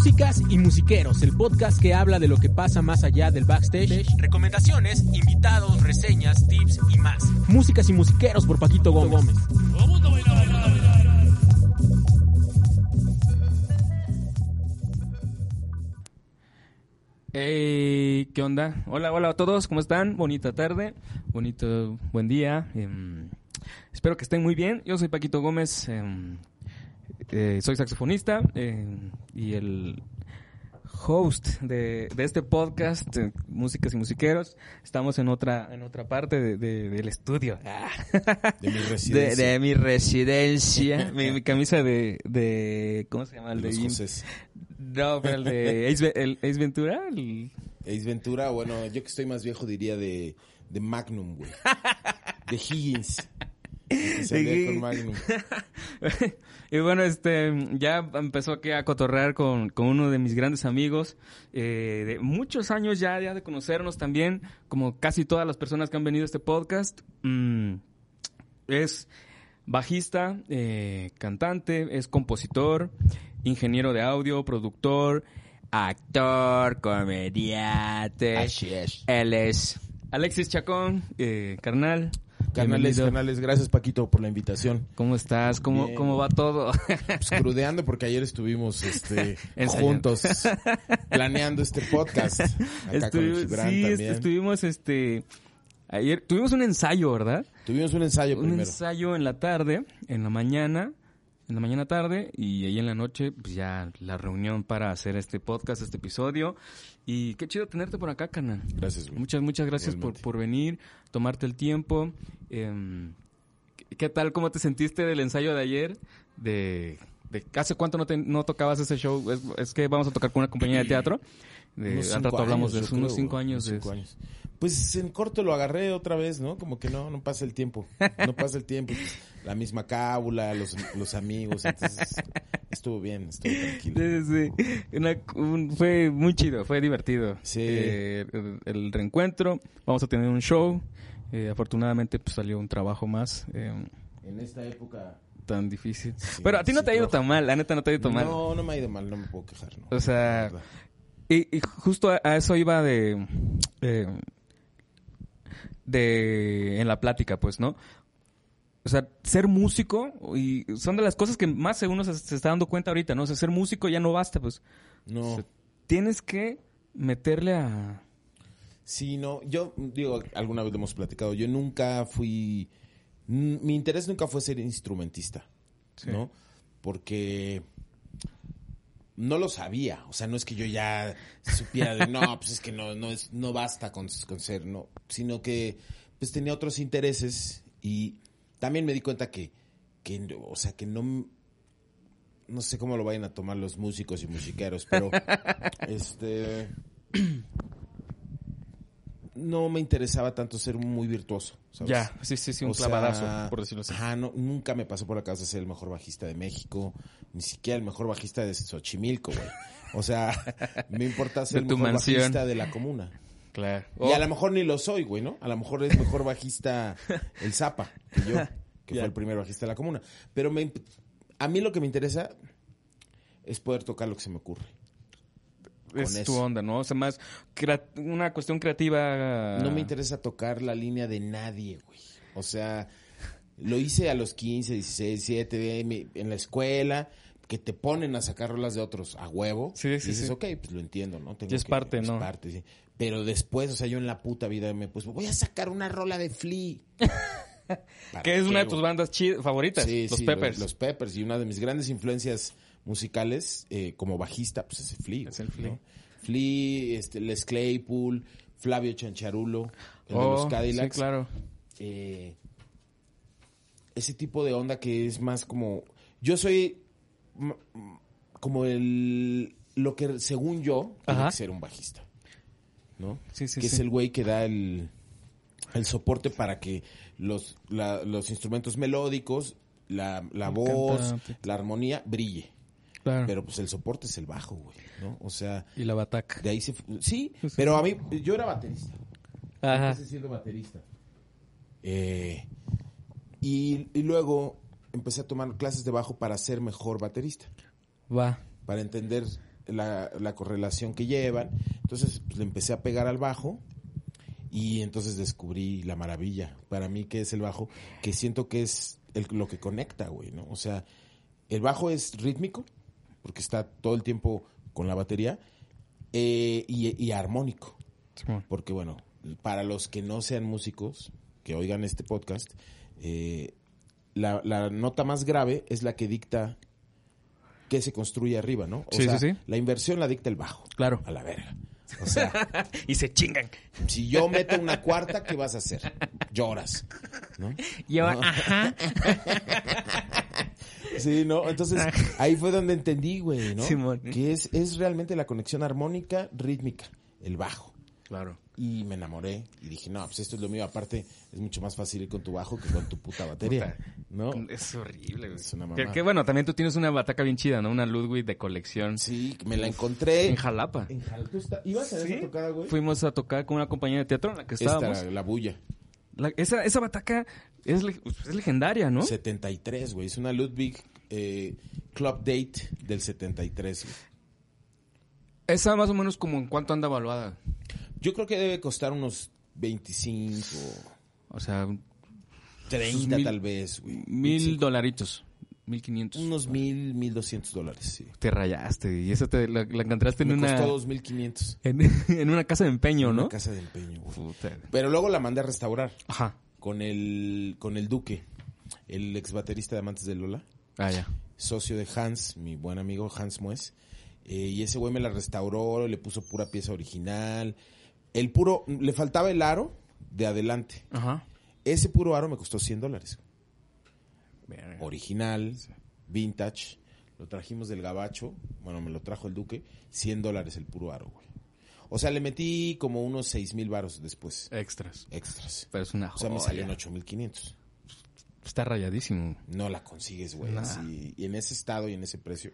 Músicas y Musiqueros, el podcast que habla de lo que pasa más allá del backstage, recomendaciones, invitados, reseñas, tips y más. Músicas y Musiqueros por Paquito Gómez. Hey, ¿qué onda? Hola, hola a todos, ¿cómo están? Bonita tarde, bonito buen día. em, espero que estén muy bien. Yo soy Paquito Gómez, em, eh, soy saxofonista em, y el host de, de este podcast, eh, Músicas y Musiqueros. Estamos en otra en otra parte de- de- del estudio. Ah. De mi De, residencia. de mi residencia. mi, mi camisa de, de. ¿Cómo se llama? El de Los. No, pero el de Ace, el Ace Ventura. el- Ace Ventura, bueno, yo que estoy más viejo diría de, de Magnum, güey. De Higgins. De con. Magnum. y bueno, este, ya empezó aquí a cotorrear con, con uno de mis grandes amigos, eh, de muchos años ya, ya de conocernos también, como casi todas las personas que han venido a este podcast. Mm, es bajista, eh, cantante, es compositor, ingeniero de audio, productor, actor, comediante. Así es. Él es Alexis Chacón, eh, carnal. Canales, bienvenido. canales, gracias Paquito por la invitación. ¿Cómo estás? ¿Cómo, Bien. cómo va todo? Pues crudeando porque ayer estuvimos este, juntos planeando este podcast. Acá con Estuvi- Gibran sí, también. estuvimos este ayer tuvimos un ensayo, ¿verdad? Tuvimos un ensayo Un primero. ensayo en la tarde, en la mañana, en la mañana tarde y ahí en la noche pues ya la reunión para hacer este podcast, este episodio y qué chido tenerte por acá, canal. Gracias, güey. Muchas muchas gracias por, por venir, tomarte el tiempo. Em, ¿qué- ¿Qué tal cómo te sentiste del ensayo de ayer? De, de ¿Hace cuánto no, te- no tocabas ese show? Es, es que vamos a tocar con una compañía de teatro. De, Unos al rato hablamos de años, eso, unos cinco años. unos cinco años. Pues en corto lo agarré otra vez, ¿no? Como que no, no pasa el tiempo. No pasa el tiempo. La misma cábula, los, los amigos. Entonces, estuvo bien, estuvo tranquilo. Sí, sí. Una- un- fue muy chido, fue divertido. Sí. Eh, el, el reencuentro, vamos a tener un show. Eh, afortunadamente pues, salió un trabajo más eh, En esta época. tan difícil. Sí, Pero a ti no sí, te ha ido tan mal, la neta no te ha ido tan mal. No, no me ha ido mal, no me puedo quejar, ¿no? O sea, y, y justo a, a eso iba de, eh, de en la plática, pues, ¿no? O sea, ser músico y son de las cosas que más uno se, se está dando cuenta ahorita, ¿no? O sea, ser músico ya no basta, pues. No. Se- Tienes que meterle a Sí, no, yo digo, alguna vez lo hemos platicado, yo nunca fui, mi interés nunca fue ser instrumentista, Sí. ¿no? Porque no lo sabía, o sea, no es que yo ya supiera de, no, pues es que no, no, es, no basta con, con ser, no, sino que pues tenía otros intereses y también me di cuenta que, que o sea, que no, no sé cómo lo vayan a tomar los músicos y musiqueros, pero este no me interesaba tanto ser muy virtuoso. ¿sabes? Ya, sí, sí, sí, un O sea, clavadazo, por decirlo así. Ajá, no, nunca me pasó por la cabeza ser el mejor bajista de México, ni siquiera el mejor bajista de Xochimilco, güey. O sea, me importa ser el mejor mansión. bajista de la comuna. Claro. Y a lo mejor ni lo soy, güey, ¿no? A lo mejor es mejor bajista el Zapa que yo, que fue el primer bajista de la comuna. Pero me, a mí lo que me interesa es poder tocar lo que se me ocurre. Es tu onda, ¿no? O sea, más una cuestión creativa. No me interesa tocar la línea de nadie, güey. O sea, lo hice a los 15, 16, 17, mi- en la escuela, que te ponen a sacar rolas de otros a huevo. Sí, y sí, dices, sí. ok, pues lo entiendo, ¿no? Tengo Y es que- parte, ¿no? parte, sí. Pero después, o sea, yo en la puta vida me puse, voy a sacar una rola de Flea. ¿Para Que es una de tus bandas favoritas, Sí, los sí, Peppers. Los, Peppers. Y una de mis grandes influencias musicales eh, como bajista, pues es el Flea. Es el Flea. ¿no? Flea, este, Les Claypool, Flavio Chancharulo, el de Oh, los Cadillacs. Sí, claro. Eh, ese tipo de onda que es más como... Yo soy como el... Lo que según yo tiene que ser un bajista. ¿No? Sí, sí, que sí. es el güey que da el, el soporte para que los, la- los instrumentos melódicos, la, la voz, cantante. la armonía brille. Claro. Pero pues el soporte es el bajo, güey, ¿no? O sea, y la bataca. de ahí se... Sí, pero a mí, yo era baterista. Ajá. Empecé siendo baterista. Eh, y, y luego empecé a tomar clases de bajo para ser mejor baterista. Va. Para entender la, la correlación que llevan. Entonces pues, le empecé a pegar al bajo y entonces descubrí la maravilla. Para mí, que es el bajo? Que siento que es el- lo que conecta, güey, ¿no? O sea, el bajo es rítmico, porque está todo el tiempo con la batería, eh, y, y armónico. Porque, bueno, para los que no sean músicos, que oigan este podcast, eh, la, la nota más grave es la que dicta qué se construye arriba, ¿no? O Sí, sea, sí, sí. la inversión la dicta el bajo. Claro. A la verga. O sea, y se chingan. si yo meto una cuarta, ¿qué vas a hacer? Lloras, ¿no? Yo, No. ajá. Sí, ¿no? Entonces, ahí fue donde entendí, güey, ¿no? Simón. Que es, es realmente la conexión armónica, rítmica, el bajo. Claro. Y me enamoré y dije, no, pues esto es lo mío. Aparte, es mucho más fácil ir con tu bajo que con tu puta batería, ¿no? Es horrible, güey. Es una Que, mamada. que bueno, también tú tienes una bataca bien chida, ¿no? Una Ludwig de colección. Sí, me la encontré. En Jalapa. En Jal- ¿Tú está- ¿Ibas a esa Sí. tocada, güey? Fuimos a tocar con una compañía de teatro en la que estábamos. Esta, la bulla. La- esa, esa bataca es, le- es legendaria, ¿no? 73, güey. Es una Ludwig eh, Club Date del 73, güey. Esa más o menos como en cuánto anda evaluada. Yo creo que debe costar unos 25, O sea, 30 mil- tal vez, güey. mil 25. dolaritos. Mil quinientos. Unos mil, mil doscientos dólares, sí. Te rayaste y esa te la, la encontraste en Me una costó dos mil quinientos. en, en una casa de empeño, En ¿no? una casa de empeño, güey. Pero luego la mandé a restaurar Ajá. Con el, con el Duque, el ex baterista de Amantes de Lola, Ah, ya. socio de Hans, mi buen amigo Hans Mues. Eh, y ese güey me la restauró, le puso pura pieza original. El puro, le faltaba el aro de adelante. Ajá. Ese puro aro me costó 100 dólares. Verga. Original, vintage. Lo trajimos del gabacho. Bueno, me lo trajo el Duque. 100 dólares el puro aro, güey. O sea, le metí como unos 6 mil varos después. Extras. Extras. Pero es una O sea, me joya. en 8500. Está rayadísimo. No la consigues, güey. Nah. Y en ese estado y en ese precio,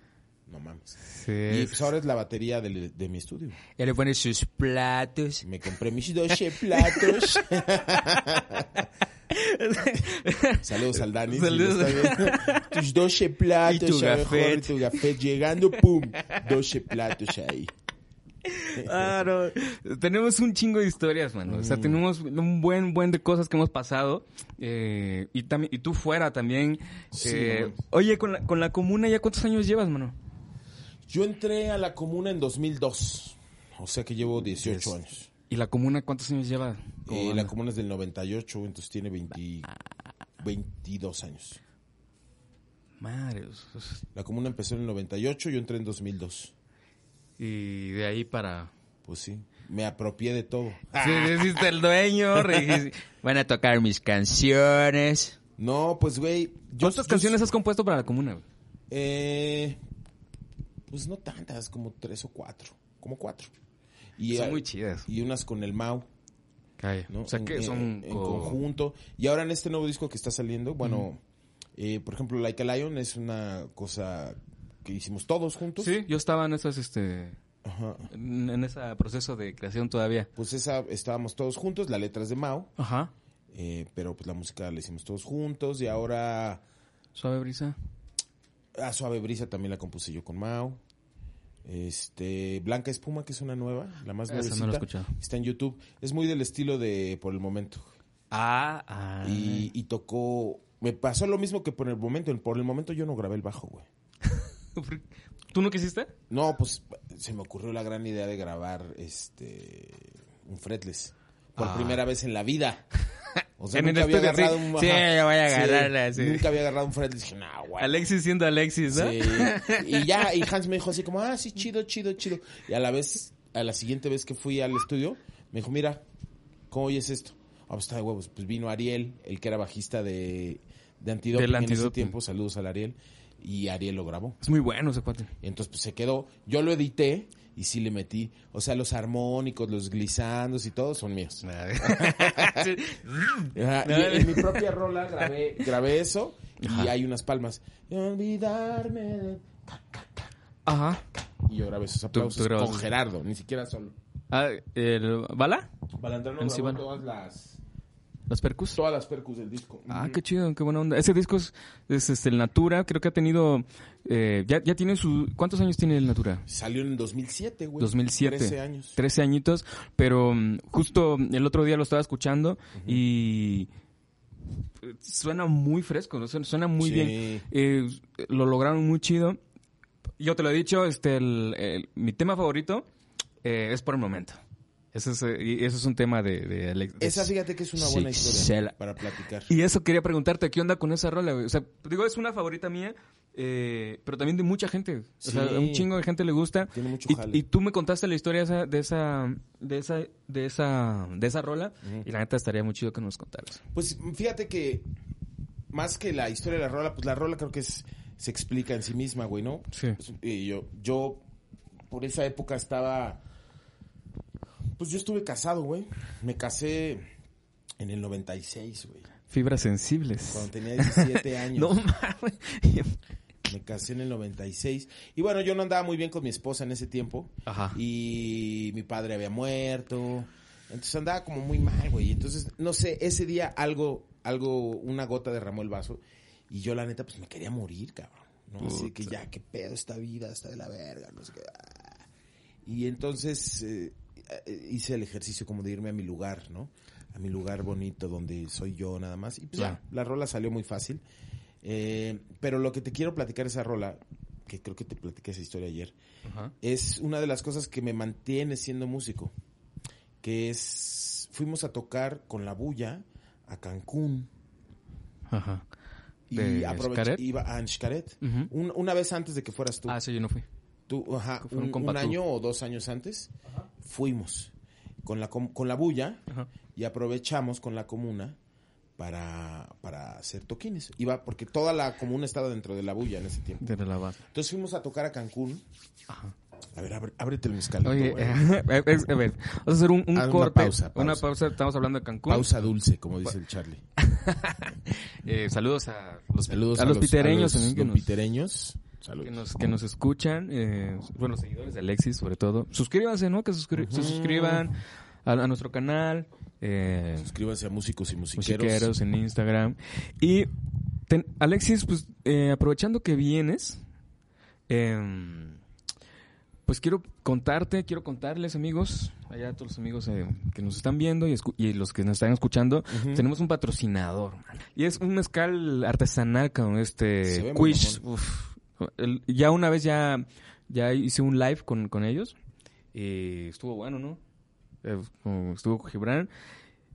no mames. Sí. Y pues ahora es la batería de, mi estudio. Ya le pone sus platos. Me compré mis 12 platos. Saludos al Dani. Saludos. Tus 12 platos. Y tu a lo mejor, gafet. tu gafet llegando, pum. 12 platos ahí. Ah, no. Tenemos un chingo de historias, mano. O Mm. sea, tenemos un buen, buen de cosas que hemos pasado. Eh, y, también, y tú fuera también. Sí, Eh, oye, con la, con la comuna, ¿ya cuántos años llevas, mano? Yo entré a la comuna en 2002. O sea que llevo 18 Diez. años. ¿Y la comuna cuántos años lleva? ¿Cómo Eh, la comuna es del 98, entonces tiene 20 22 años. Madre. La comuna empezó en el 98, yo entré en 2002. Y de ahí para... Pues sí, me apropié de todo. Sí, hiciste el dueño. Van a tocar mis canciones. No, pues güey. yo- ¿Cuántas yo- canciones has compuesto para la comuna? güey? Eh, pues no tantas, como tres o cuatro. Como cuatro. Y, Son muy chidas. Y unas con el Mau, Calla. ¿no? O sea, En- que en- son... En, co- conjunto. Y ahora en este nuevo disco que está saliendo, bueno, eh, por ejemplo, Like a Lion es una cosa que hicimos todos juntos. Sí, yo estaba en esas, este... Ajá. En, en ese proceso de creación todavía. Pues esa, estábamos todos juntos, la letra es de Mau, Ajá. eh, pero pues la música la hicimos todos juntos y ahora Suave brisa. a Suave Brisa también la compuse yo con Mau. Este, Blanca Espuma, que es una nueva, la más no nuevecita, escuchado. está en YouTube. Es muy del estilo de Por el Momento. Ah, ah. Y, y tocó, me pasó lo mismo que por el momento. En Por el Momento yo no grabé el bajo, güey. ¿Tú no quisiste? No, pues se me ocurrió la gran idea de grabar este un fretless por Ah. primera vez en la vida. O sea, En el nunca había estudio, sí. agarrado un Sí, ajá, yo voy a agarrarla, sí. Nunca había agarrado un fretless. Dije, no, güey. Alexis siendo Alexis, ¿no? Sí. Y ya, y Hans me dijo así como, ah, sí, chido, chido, chido. Y a la vez, a la siguiente vez que fui al estudio, me dijo, mira, ¿cómo oyes esto? Ah, pues está de huevos. Pues vino Ariel, el que era bajista de, de en ese tiempo. Saludos al Ariel. Y Ariel lo grabó. Es muy bueno ese cuate. Y entonces pues se quedó. Yo lo edité y sí le metí. O sea, los armónicos, los glisandos y todo son míos. Ajá, Y en mi propia rola grabé, grabé eso y Ajá. hay unas palmas. Y olvidarme de... Ajá. Y yo grabé esos tú aplausos con. Gerardo, ni siquiera solo. Ah, ¿el ¿Bala? Balandrano MC grabó Bala. todas las, ¿Las percus? Todas las percus del disco. Ah, qué chido, qué buena onda. Ese disco es, es, este, el Natura, creo que ha tenido, eh, ya, ya tiene su, ¿cuántos años tiene el Natura? Salió en el 2007, güey. 2007. 13 años. 13 añitos, pero mm, justo el otro día lo estaba escuchando y suena muy fresco, ¿no? suena, suena muy Sí. bien. Eh, lo lograron muy chido. Yo te lo he dicho, este, el- el- mi tema favorito eh, es por el momento. Ese es, eh, y ese es un tema de, de Alex- de- Esa fíjate que es una buena historia la- para platicar. Y eso quería preguntarte, ¿qué onda con esa rola? güey? O sea, digo, es una favorita mía, eh, pero también de mucha gente. O sea, a un chingo de gente le gusta. Tiene mucho Y, jale. y tú me contaste la historia esa- de esa, de esa, de esa, de esa rola, y la neta estaría muy chido que nos contaras. Pues fíjate que más que la historia de la rola, pues la rola creo que es, se explica en sí misma, güey, ¿no? Sí. Pues, y yo, yo por esa época estaba, pues yo estuve casado, güey. Me casé en el 96, güey. Fibras sensibles. Cuando tenía 17 años. No mames. Me casé en el 96. Y bueno, yo no andaba muy bien con mi esposa en ese tiempo. Ajá. Y mi padre había muerto. Entonces andaba como muy mal, güey. Entonces, no sé, ese día algo, algo, una gota derramó el vaso. Y yo, la neta, pues me quería morir, cabrón. ¿no? Así que ya, qué pedo esta vida, está de la verga, no sé qué. Y entonces eh, hice el ejercicio como de irme a mi lugar, ¿no? A mi lugar bonito donde soy yo nada más. Y pues ya, la rola salió muy fácil. Eh, pero lo que te quiero platicar esa rola, que creo que te platiqué esa historia ayer, es una de las cosas que me mantiene siendo músico. Que es, fuimos a tocar con la bulla a Cancún. Ajá. Y ¿De aproveché, Xcaret? iba a. Un- una vez antes de que fueras tú. Ah, sí, yo no fui. Tú, ajá, un, año o dos años antes, fuimos con la, con la bulla Ajá. y aprovechamos con la comuna para, para hacer toquines. Iba, porque toda la comuna estaba dentro de la bulla en ese tiempo. De la base. Entonces fuimos a tocar a Cancún. Ajá. A ver, abre- ábrete el mezcal. Oye, eh, a ver, vamos a hacer un, un Haz una corte. pausa, pausa. Una pausa, estamos hablando de Cancún. Pausa dulce, como dice el Charlie. Eh, saludos a los, Saludos a los pitereños a los pitereños. Saludos. que nos, que nos escuchan. Eh, bueno, seguidores de Alexis, sobre todo. Suscríbanse, ¿no? Que suscri- se suscriban a, a nuestro canal. Eh, Suscríbanse a músicos y musiqueros. musiqueros en Instagram. Y ten- Alexis, pues eh, aprovechando que vienes, em, pues quiero contarte, quiero contarles amigos, allá a todos los amigos eh, que nos están viendo y, los que nos están escuchando, tenemos un patrocinador. man. Y es un mezcal artesanal con este Quish. Uf. El- ya una vez ya, ya hice un live con, con ellos y estuvo bueno, ¿no? Eh, estuvo con Gibran.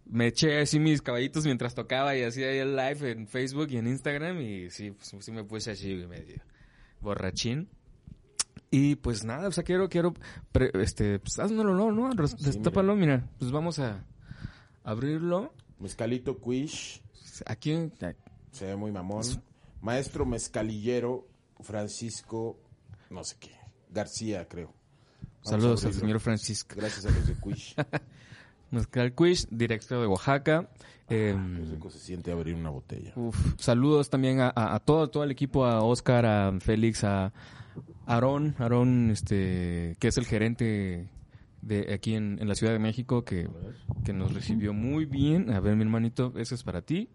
Me eché así mis caballitos mientras tocaba y hacía el live en Facebook y en Instagram y sí, pues, sí me puse así medio borrachín. Y pues nada, o sea, quiero, quiero, pre- este, pues haznoslo, ¿no? ¿no? Res- Sí, Destápalo, mira. pues vamos a abrirlo. Mezcalito Quish. Aquí, Se ve muy mamón. Maestro mezcalillero Francisco, no sé qué, García, creo. Vamos saludos al señor Francisco. Gracias a los de Quish. Mezcal Quiz, director de Oaxaca. Em, Qué rico se siente abrir una botella. Uf, saludos también a, a- a todo, todo el equipo, a Oscar, a Félix, a Aarón, Aarón, este, que es el gerente de aquí en, en la Ciudad de México, que, que nos recibió muy bien. A ver, mi hermanito, ese es para ti.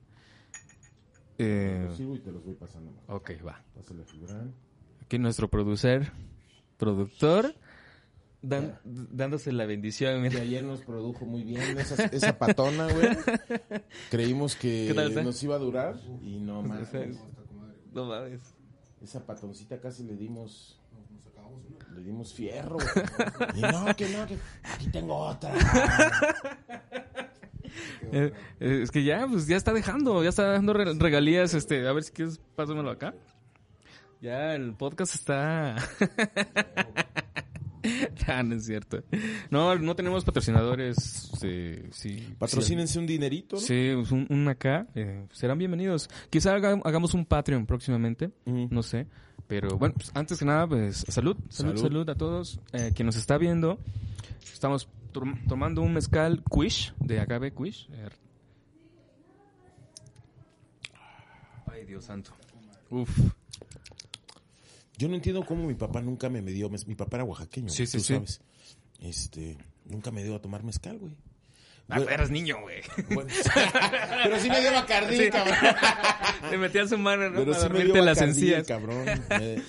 Eh, y te los voy pasando. ok, va. Aquí nuestro producer, productor, dan- dándose la bendición. Que mira. ayer nos produjo muy bien esa, esa patona, güey. Creímos que ¿Qué tal nos iba a durar y no más. No mames. Esa patoncita casi le dimos. Le dimos fierro. güey. Y no, que no, que aquí tengo otra. Eh, eh, es que ya, pues ya está dejando, ya está dando re- regalías, este, a ver si quieres, pásamelo acá. Ya el podcast está... Ah, no es cierto. No, no tenemos patrocinadores, sí, sí. Patrocínense un dinerito, ¿no? Sí, pues, un, un acá, eh, serán bienvenidos. Quizá haga- hagamos un Patreon próximamente, no sé. Pero bueno, pues, antes que nada, pues salud, salud, Salud. salud, a todos. Eh, quien nos está viendo, estamos tomando un mezcal Quish, de Agave Quish. Eh, Ay, Dios santo. Uf. Yo no entiendo cómo mi papá nunca me dio Mi papá era oaxaqueño. Sí, sí, tú sí. sabes. Este, nunca me dio a tomar mezcal, güey. Ah, eras niño, güey. Bueno, pero sí me dio Bacardí, Sí. cabrón. Te metías su mano, ¿no? Pero Para sí me dio las encías. cabrón. Me-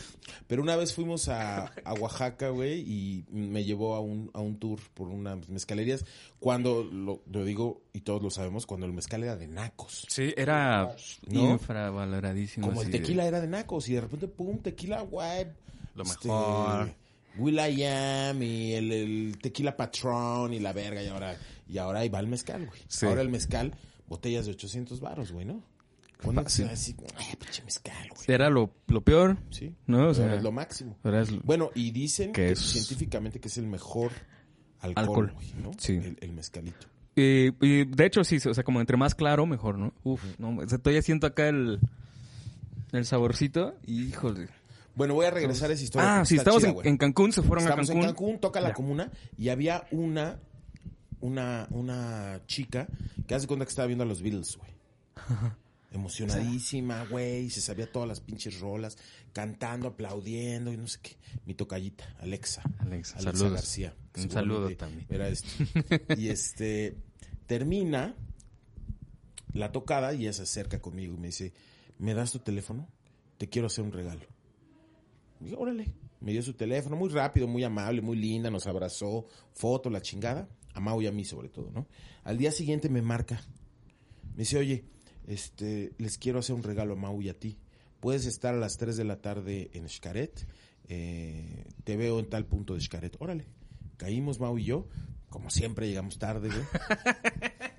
Pero una vez fuimos a, a Oaxaca, güey, y me llevó a un, a un tour por unas mezcalerías. Cuando, lo, lo digo, y todos lo sabemos, cuando el mezcal era de nacos. Sí, era ¿No? infravaloradísimo. Como el de- tequila era de nacos, y de repente, pum, tequila, güey. Lo este, mejor. Will I Am, y el, el tequila patrón, y la verga, y ahora, y ahora ahí va el mezcal, güey. Sí. Ahora el mezcal, botellas de 800 baros, güey, ¿no? Cuando Fácil. así, ay, pinche mezcal, güey. Era lo, lo peor, Sí. ¿no? O sea, es lo máximo. era es- Bueno, y dicen Que que es- científicamente que es el mejor alcohol, Alcohol. güey, ¿no? Sí. El, el mezcalito. Y, y de hecho, sí, o sea, como entre más claro, mejor, ¿no? Uf, no, o sea, todavía siento acá el, el saborcito y, híjole. Bueno, voy a regresar a esa historia. Ah, sí, estamos chida, en, Cancún, se fueron Estamos a Cancún. en Cancún, toca la Ya. comuna y había una una una chica que hace cuenta que estaba viendo a los Beatles, güey. Emocionadísima, güey, se sabía todas las pinches rolas, cantando, aplaudiendo y no sé qué. Mi tocallita, Alexa. Alexa, Alexa saludos. García. Un saludo también. Era esto. Y este termina la tocada y ella se acerca conmigo y me dice, ¿me das tu teléfono? Te quiero hacer un regalo. Dije, órale. Me dio su teléfono, muy rápido, muy amable, muy linda, nos abrazó, foto, la chingada. A Mau y a mí sobre todo, ¿no? Al día siguiente me marca. Me dice, oye, este, les quiero hacer un regalo a Mau y a ti. Puedes estar a las 3 de la tarde en Xcaret. Eh, te veo en tal punto de Xcaret. Órale. Caímos Mau y yo. Como siempre llegamos tarde, güey.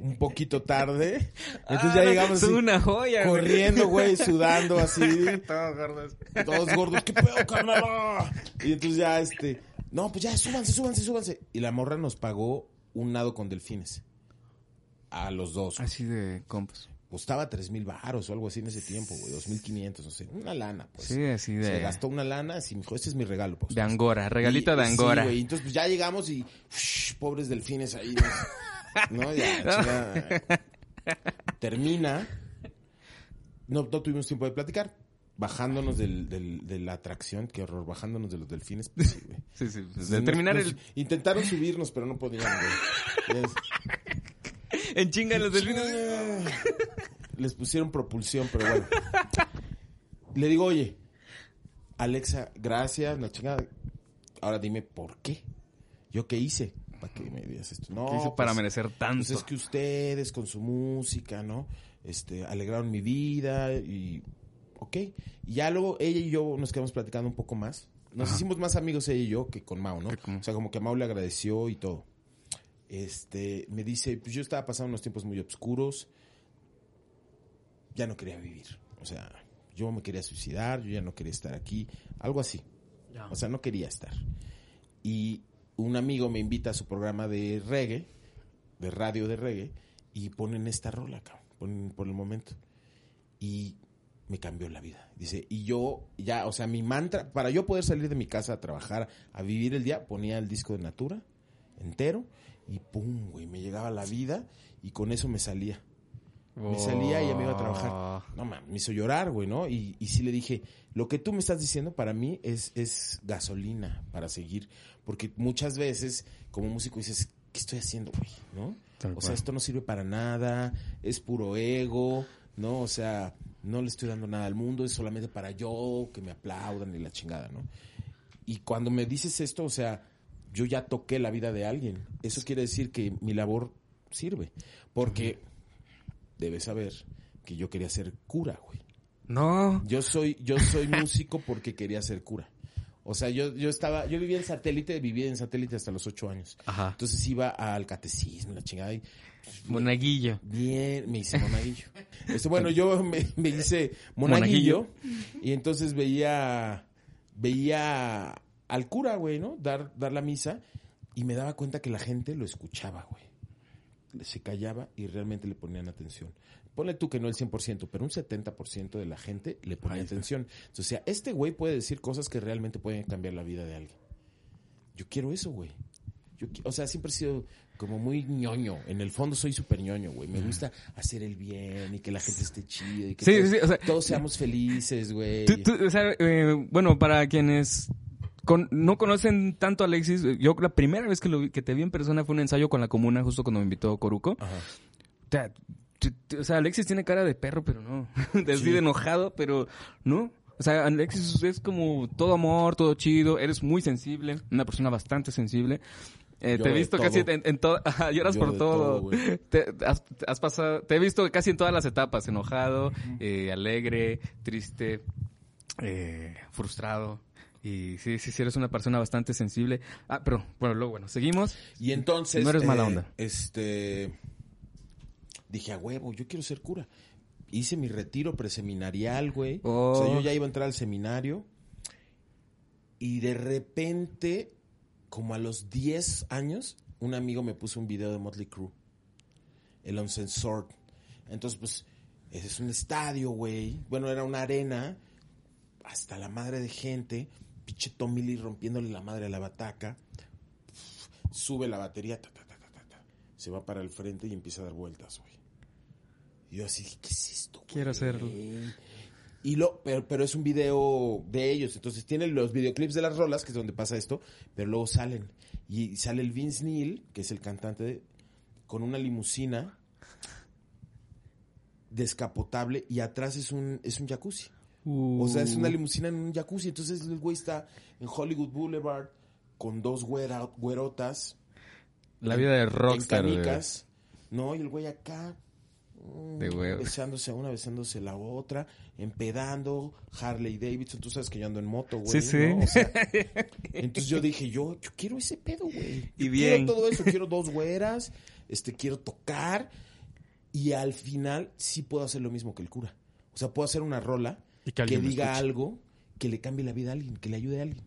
un poquito tarde. Entonces ya Ah, llegamos son así, una joya, corriendo, güey, sudando así. Todos gordos. Todos gordos, ¿qué pedo, carnal? Y entonces ya, este, no, pues ya, súbanse, súbanse, súbanse. Y la morra nos pagó un nado con delfines. A los dos. Así de compas. Costaba tres mil baros o algo así en ese tiempo, güey. Dos mil quinientos, no sé. Una lana, pues. Sí, así Se de, gastó una lana, así me dijo, este es mi regalo, pues. de Angora, regalito Y- de sí, Angora. güey, entonces pues ya llegamos y pobres delfines ahí. ¿No? Ya, chingada. Termina. No, no tuvimos tiempo de platicar. Bajándonos del, del- de la atracción, qué horror, bajándonos de los delfines. Pues, sí, sí, pues, de terminar nos- el... Intentaron subirnos, pero no podían, En chinga los delfines. Les pusieron propulsión, pero bueno. Le digo, oye, Alexa, gracias, la chingada. Ahora dime por qué. ¿Yo qué hice? ¿Para que me digas esto? No, ¿Qué hice para pues, merecer tanto? Pues es que ustedes con su música, ¿no? Este, alegraron mi vida y... Ok. Y ya luego ella y yo nos quedamos platicando un poco más. Nos hicimos más amigos ella y yo que con Mao, ¿no? O sea, como que Mao le agradeció y todo. Este, me dice, pues yo estaba pasando unos tiempos muy oscuros. Ya no quería vivir. O sea, yo me quería suicidar, yo ya no quería estar aquí. Algo así. O sea, no quería estar. Y un amigo me invita a su programa de reggae, de radio de reggae, y ponen esta rola, ponen por el momento. Y me cambió la vida. Dice, y yo ya, o sea, mi mantra, para yo poder salir de mi casa a trabajar, a vivir el día, ponía el disco de Natura entero y pum, güey, me llegaba la vida y con eso me salía. Me salía y ya me iba a trabajar. No, man, me hizo llorar, güey, ¿no? Y, y sí le dije, lo que tú me estás diciendo para mí es, es gasolina para seguir. Porque muchas veces, como músico, dices, ¿qué estoy haciendo, güey? ¿No? Tal o cual. sea, esto no sirve para nada, es puro ego, ¿no? O sea, no le estoy dando nada al mundo, es solamente para yo, que me aplaudan y la chingada, ¿no? Y cuando me dices esto, o sea, yo ya toqué la vida de alguien. Eso quiere decir que mi labor sirve. Porque debes saber que yo quería ser cura, güey. No. Yo soy, yo soy músico porque quería ser cura. O sea, yo, yo estaba, yo vivía en satélite, vivía en satélite hasta los ocho años. Ajá. Entonces iba al catecismo, la chingada, y Monaguillo. bien, me hice monaguillo. Este, bueno, yo me, me hice monaguillo, y entonces veía, veía al cura, güey, ¿no? Dar, dar la misa y me daba cuenta que la gente lo escuchaba, güey. Se callaba y realmente le ponían atención. Ponle tú que no el 100%, pero un 70% de la gente le ponía atención. Entonces, o sea, este güey puede decir cosas que realmente pueden cambiar la vida de alguien. Yo quiero eso, güey. Yo, o sea, siempre he sido como muy ñoño. En el fondo soy súper ñoño, güey. Me gusta hacer el bien y que la gente esté chida y que Sí, todos, sí, o sea, todos seamos felices, güey. Tú- tú, o sea, eh, bueno, para quienes con, no conocen tanto a Alexis. Yo la primera vez que, lo vi- que te vi en persona fue un ensayo con la comuna, justo cuando me invitó Coruco. Ajá. O sea, o Alexis tiene cara de perro, pero no. Así Sí. de enojado, pero no. O sea, Alexis es como todo amor, todo chido. Eres muy sensible, una persona bastante sensible. Eh, te he visto todo. casi en, en todo. Ajá, lloras Yo por todo. te, has, has pasado, te he visto casi en todas las etapas: enojado, eh, alegre, triste, eh, frustrado. Y sí, sí, sí, eres una persona bastante sensible. Ah, pero bueno, luego, bueno, seguimos. Y entonces. No eres mala eh, onda. Este. Dije, a huevo, yo quiero ser cura. Hice mi retiro preseminarial, güey. O sea, Oh. yo ya iba a entrar al seminario. Y de repente, como a los 10 años, un amigo me puso un video de Motley Crue. El Uncensored. Entonces, pues, ese es un estadio, güey. Bueno, era una arena. Hasta la madre de gente. Pinche Tommy Lee rompiéndole la madre a la bataca sube la batería, ta, ta, ta, ta, ta, ta. se va para el frente y empieza a dar vueltas, güey. Y yo así, ¿qué es esto? güey? Quiero hacerlo. Y lo, pero, pero es un video de ellos, entonces tienen los videoclips de las rolas, que es donde pasa esto, pero luego salen. Y sale el Vince Neil, que es el cantante, de- con una limusina descapotable y atrás es un, es un jacuzzi. O sea, es una limusina en un jacuzzi. Entonces el güey está en Hollywood Boulevard con dos güera- güerotas. La vida de en rockstar. de- canicas, ¿no? Y el güey acá. mm, De huevos. Besándose a una, besándose a la otra, empedando, Harley Davidson. Tú sabes que yo ando en moto, güey. Sí, sí. ¿no? O sea, entonces yo dije, yo, yo quiero ese pedo, güey. Y Yo bien. Quiero todo eso, quiero dos güeras, este, quiero tocar. Y al final sí puedo hacer lo mismo que el cura. O sea, puedo hacer una rola Y que diga escuche. algo que le cambie la vida a alguien, que le ayude a alguien.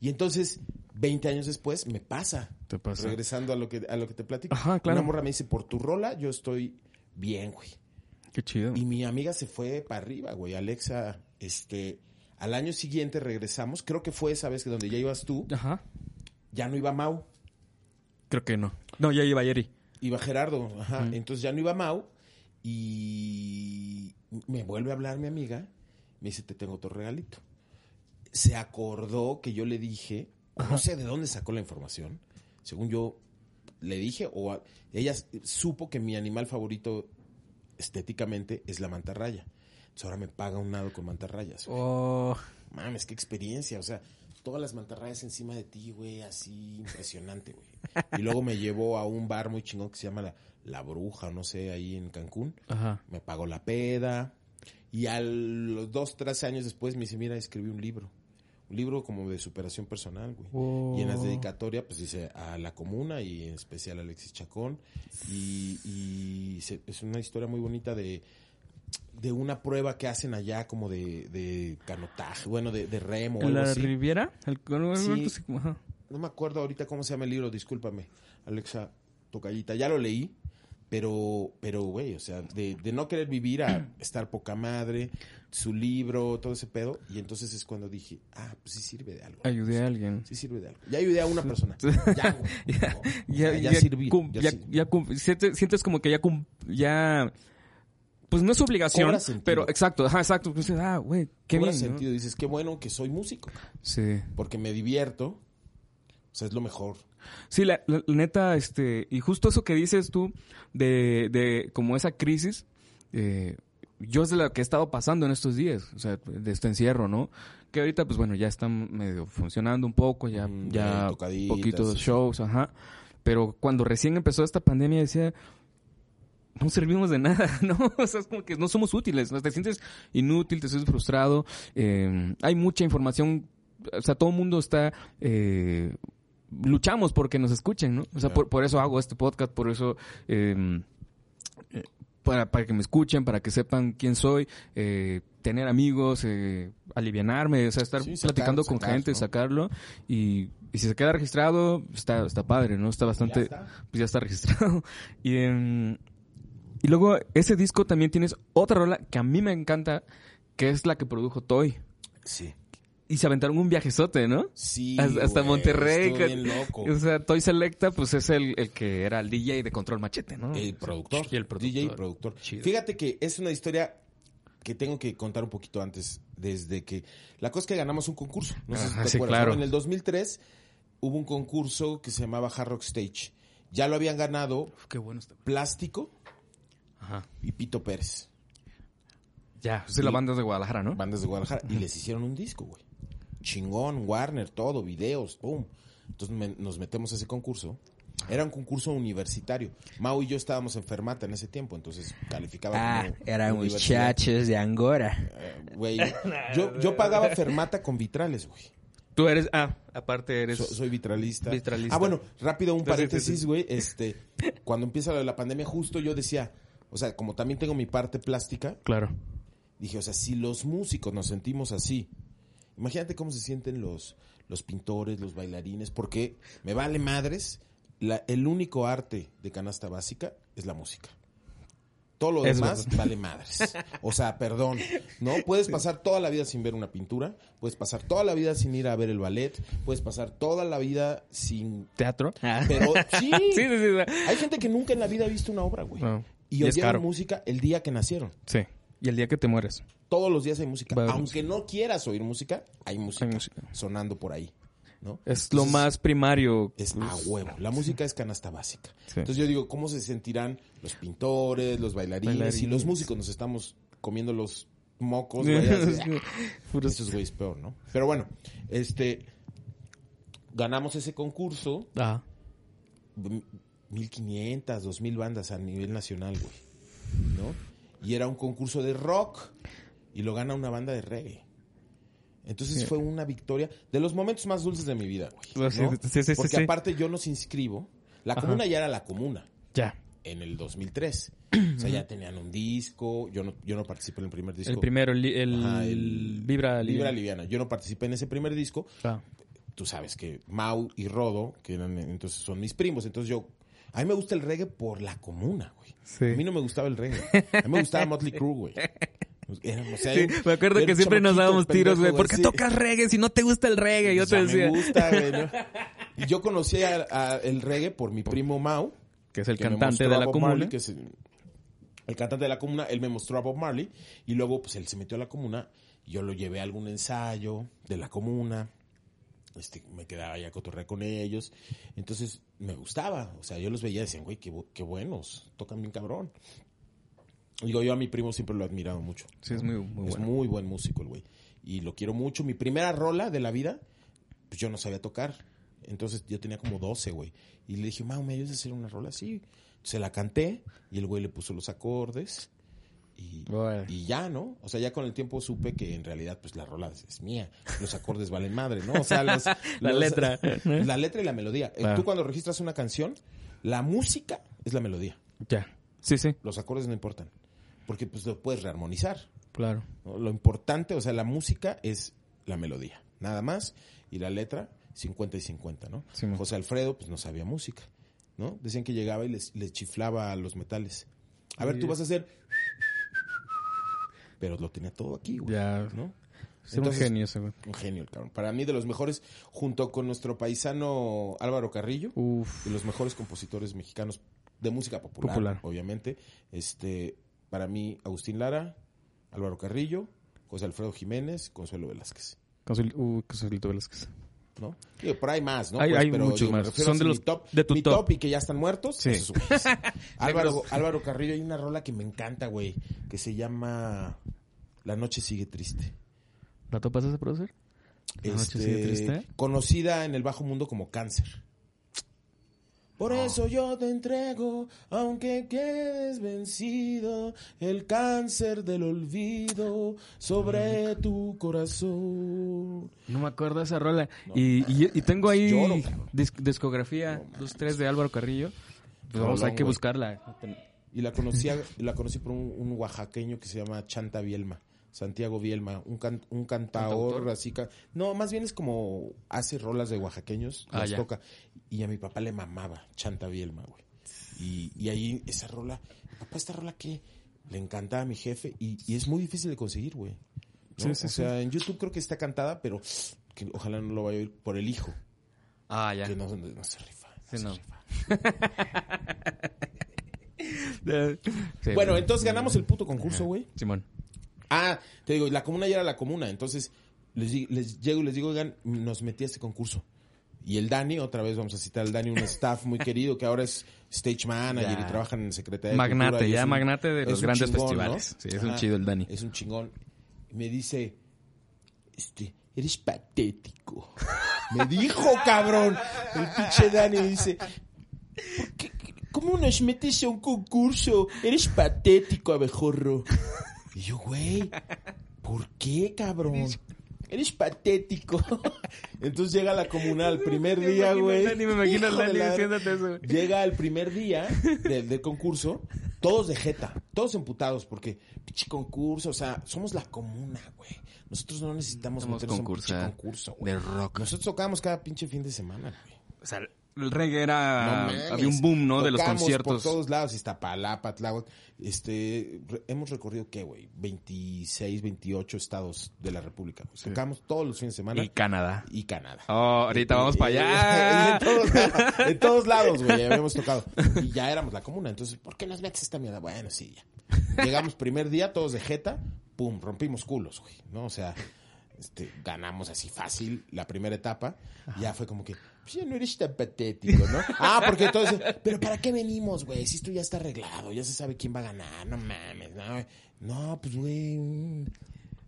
Y entonces, 20 años después, me pasa. Te pasa. Regresando a lo que, a lo que te platico. Ajá, claro. Una morra me dice, por tu rola, yo estoy bien, güey. Qué chido. Y mi amiga se fue para arriba, güey. Alexa, este, al año siguiente regresamos. Creo que fue esa vez que donde ya ibas tú, Ajá. ya no iba Mau, Creo que no. No, ya iba Jerry. iba Gerardo. Ajá. Entonces ya no iba Mau. Y me vuelve a hablar mi amiga. Me dice, te tengo otro regalito. Se acordó que yo le dije, no sé de dónde sacó la información. Según yo le dije, o a- ella supo que mi animal favorito estéticamente es la mantarraya. Entonces ahora me paga un nado con mantarrayas. güey. Oh. Mames, qué experiencia. O sea, todas las mantarrayas encima de ti, güey, así impresionante, güey. Y luego me llevó a un bar muy chingón que se llama La, La Bruja, no sé, ahí en Cancún. Ajá. Me pagó la peda. Y a los dos, tres años después me dice, mira, escribí un libro. Un libro como de superación personal, güey. Oh. Y en las dedicatorias, pues dice a la comuna y en especial a Alexis Chacón. Y, y se- es una historia muy bonita de, de una prueba que hacen allá como de, de canotaje, bueno, de, de remo o ¿En la así. Riviera? El, Sí. No me acuerdo ahorita cómo se llama el libro, discúlpame, Alexa Tocallita. Ya lo leí, pero, pero, güey, o sea, de, de no querer vivir a estar poca madre, su libro, todo ese pedo. Y entonces es cuando dije, ah, pues sí sirve de algo. Ayudé a alguien. Sí sirve de algo. Ya ayudé a una persona. Ya. Ya, ya, ya sirví, sientes, como que ya, cum- ya, pues no es obligación, pero exacto, ajá, exacto. Pues, ah, güey, qué Cobra bien. ¿no? sentido. Dices, qué bueno que soy músico, Sí. porque me divierto. O sea, es lo mejor. Sí, la, la- la neta, este, y justo eso que dices tú de, de como esa crisis, eh, yo es de lo que he estado pasando en estos días, o sea, de este encierro, ¿no? Que ahorita, pues bueno, ya están medio funcionando un poco, ya, Mm, ya poquitos shows, ajá. Pero cuando recién empezó esta pandemia decía, no servimos de nada, ¿no? O sea, es como que no somos útiles, ¿no? te sientes inútil, te sientes frustrado, eh, hay mucha información, o sea, todo el mundo está... eh, luchamos porque nos escuchen, ¿no? O sea, por, por eso hago este podcast, por eso... eh, eh, para, para que me escuchen, para que sepan quién soy, eh, tener amigos, eh, alivianarme, o sea, estar Sí, sacar- platicando con sacar, gente, ¿no? sacarlo y, y si se queda registrado, está, está padre, ¿no? Está bastante, está. pues ya está registrado. Y, em, y luego ese disco también tienes otra rola que a mí me encanta, que es la que produjo Toy. Sí. Y se aventaron un viajezote, ¿no? Sí. hasta hasta güey, Monterrey. bien loco. O sea, Toy Selecta, pues es el, el que era el DJ de Control Machete, ¿no? El productor. Y el productor. DJ y productor. Chido. Fíjate que es una historia que tengo que contar un poquito antes, desde que... La cosa es que ganamos un concurso, no sé si Ajá, te sí, acuerdas, claro. En el 2003 hubo un concurso que se llamaba Hard Rock Stage. Ya lo habían ganado Uf, qué bueno está. Plástico Ajá. y Pito Pérez, Ya, es la banda de Guadalajara, ¿no? bandas de Guadalajara, y les hicieron un disco, güey. Chingón, Warner, todo, videos, pum. Entonces me- nos metemos a ese concurso. Era un concurso universitario. Mau y yo estábamos en Fermata en ese tiempo, entonces calificaba Ah, como eran muchachos de Angora. Eh, Güey, yo, yo pagaba Fermata con vitrales, güey. Tú eres, ah, aparte eres... So- soy vitralista. Vitralista. Ah, bueno, rápido un paréntesis, güey. Este, cuando empieza lo de la pandemia, justo yo decía, o sea, como también tengo mi parte plástica, Claro. dije, o sea, si los músicos nos sentimos así, imagínate cómo se sienten los, los pintores, los bailarines, porque me vale madres, la- el único arte de canasta básica es la música. Todo lo Es demás verdad. vale madres. O sea, perdón, ¿no? Puedes pasar toda la vida sin ver una pintura, puedes pasar toda la vida sin ir a ver el ballet, puedes pasar toda la vida sin... ¿Teatro? Pero sí, Sí, sí, sí. hay gente que nunca en la vida ha visto una obra, güey. No. Y Y caro. música el día que nacieron. Sí. Y el día que te mueres. Todos los días hay música. Aunque no quieras oír música, hay música, Hay música. sonando por ahí. ¿no? Es lo más primario. Es a huevo. La música es canasta básica. Sí. Entonces yo digo, ¿cómo se sentirán los pintores, los bailarines, y los músicos? Nos estamos comiendo los mocos, ah, Esos güeyes peor, ¿no? Pero bueno, este... Ganamos ese concurso, Ah. 1500, 2000 bandas a nivel nacional, güey. ¿No? Y era un concurso de rock y lo gana una banda de reggae. Entonces Sí. fue una victoria de los momentos más dulces de mi vida, güey. Sí, ¿no? sí, sí, Porque aparte yo nos inscribo. La Ajá. comuna ya era la comuna Ya. en el 2003. O sea, ya tenían un disco. Yo no, yo no participé en el primer disco. El primero, el, el, Ajá, el- Vibra Liviana. Liviana. Yo no participé en ese primer disco. Ah. Tú sabes que Mau y Rodo, que eran entonces son mis primos. Entonces yo. A mí me gusta el reggae por la comuna, güey. Sí. A mí no me gustaba el reggae. A mí me gustaba Motley Crue, güey. Era- o sea, Sí, me acuerdo que siempre nos dábamos tiros, güey. ¿Por qué sí. tocas reggae si no te gusta el reggae? Yo Pues te decía. Me gusta, güey, ¿no? Y yo conocí a- a el reggae por mi primo Mau. Que es el que cantante de la Bob comuna. Marley, que es el, el cantante de la comuna, él me mostró a Bob Marley y luego pues él se metió a la comuna y yo lo llevé a algún ensayo de la comuna. Este, me quedaba ya a cotorrear con ellos. Entonces, me gustaba. O sea, yo los veía y decían, güey, qué buenos. Tocan bien cabrón. Digo, yo a mi primo siempre lo he admirado mucho. Sí, es muy, muy es bueno. muy buen músico el güey. Y lo quiero mucho. Mi primera rola de la vida, pues yo no sabía tocar. Entonces yo tenía como 12, güey. Y le dije, Mau, ¿me ayudas a hacer una rola? Sí. Se la canté y el güey le puso los acordes. Y, ya, ¿no? O sea, ya con el tiempo supe que en realidad, pues la rola es, mía. Los acordes valen madre, ¿no? O sea, los- La los- letra. La letra y la melodía. Eh, Claro. Tú cuando registras una canción, la música es la melodía. Ya. Sí, sí, Los acordes no importan. Porque pues lo puedes rearmonizar. claro. ¿no? Lo importante, o sea, la música es la melodía, nada más, y la letra 50 y 50, ¿no? Sí. José Alfredo, pues no sabía música, ¿no? Decían que llegaba y les, les chiflaba a los metales. A ver, tú vas a hacer... Pero lo tenía todo aquí, güey, Ya. ¿no? Es un genio ese, güey. Un genio el cabrón. Para mí de los mejores, junto con nuestro paisano Álvaro Carrillo, Uf. de los mejores compositores mexicanos de música popular, Popular. obviamente. Este, para mí, Agustín Lara, Álvaro Carrillo, José Alfredo Jiménez, Consuelo Velázquez. Consul- uh, Consuelito Velázquez. ¿no? Digo, pero hay más, ¿no? Hay- Pues, hay pero, muchos digo, más. Son de los- top, de tu mi top. y que ya están muertos. Sí. esos güeyes. Álvaro, Álvaro Carrillo, hay una rola que me encanta, güey, que se llama La noche sigue triste. ¿La topas ese producer? La noche Este, sigue triste. Conocida en el bajo mundo como cáncer. Por eso yo te entrego, aunque quedes vencido, el cáncer del olvido sobre tu corazón. No me acuerdo esa rola. Y, y, y tengo ahí Lloro, discografía, dos, tres de Álvaro Carrillo. Pues vamos, hay que buscarla. Y la conocí, la conocí por un, un oaxaqueño que se llama Chanta Bielma. Santiago Bielma, un, can- un cantaor así. no, más bien es como hace rolas de oaxaqueños, Ah, las ya. toca. Y a mi papá le mamaba Chanta Bielma, güey. Y, y ahí esa rola, papá, esta rola que le encantaba a mi jefe y, y es muy difícil de conseguir, güey. ¿no? Sí, sí, o sí. sea, en YouTube creo que está cantada, pero que ojalá no lo vaya a oír por el hijo, Ah, ya. que no, no se rifa. Sí, se no. rifa. Sí, Bueno, entonces ganamos el puto concurso, güey. Simón. Ah, te digo, la comuna ya era la comuna. Entonces, les, les llego y les digo, oigan, nos metí a este concurso. Y el Dani, otra vez vamos a citar al Dani, un staff muy querido que ahora es stage manager Ya. y trabajan en Secretaría de Magnate, Cultura ya un- magnate de los grandes chingón, festivales. ¿no? Sí, es un chido el Dani. Es un chingón. Me dice, este, eres patético. Me dijo, cabrón. El pinche Dani dice, "¿Por qué- ¿cómo nos metes a un concurso? Eres patético, abejorro. Y yo, güey, ¿por qué, cabrón? Eres patético. Entonces llega a la comunal el primer Me día, güey. Dani, me imagino la- diciéndote eso, güey. Llega el primer día del, del concurso, todos de jeta, todos emputados, porque pinche concurso, o sea, somos la comuna, güey. Nosotros no necesitamos meternos a un pinche concurso, güey. de rock. Nosotros tocábamos cada pinche fin de semana, güey. O sea, el reggae era... No había un boom, ¿no? De los conciertos. por todos lados, Iztapalapa, Tláhuac. Este, re- hemos recorrido, ¿qué, güey? 26, 28 estados de la República. güey. Tocamos todos los fines de semana. Y Canadá. y Canadá. Oh, ahorita vamos Y- para allá. y en, todos, lados- güey, habíamos tocado. Y ya éramos la comuna. Entonces, ¿por qué nos metes esta mierda? Bueno, sí, ya. Llegamos primer día, todos de jeta, pum, rompimos culos, güey, ¿no? O sea, este, ganamos así fácil la primera etapa. Ya fue como que, pues ya no eres tan patético, ¿no? Ah, porque entonces, pero ¿para qué venimos, güey? Si esto ya está arreglado, ya se sabe quién va a ganar, no mames, no, no pues, güey. mm.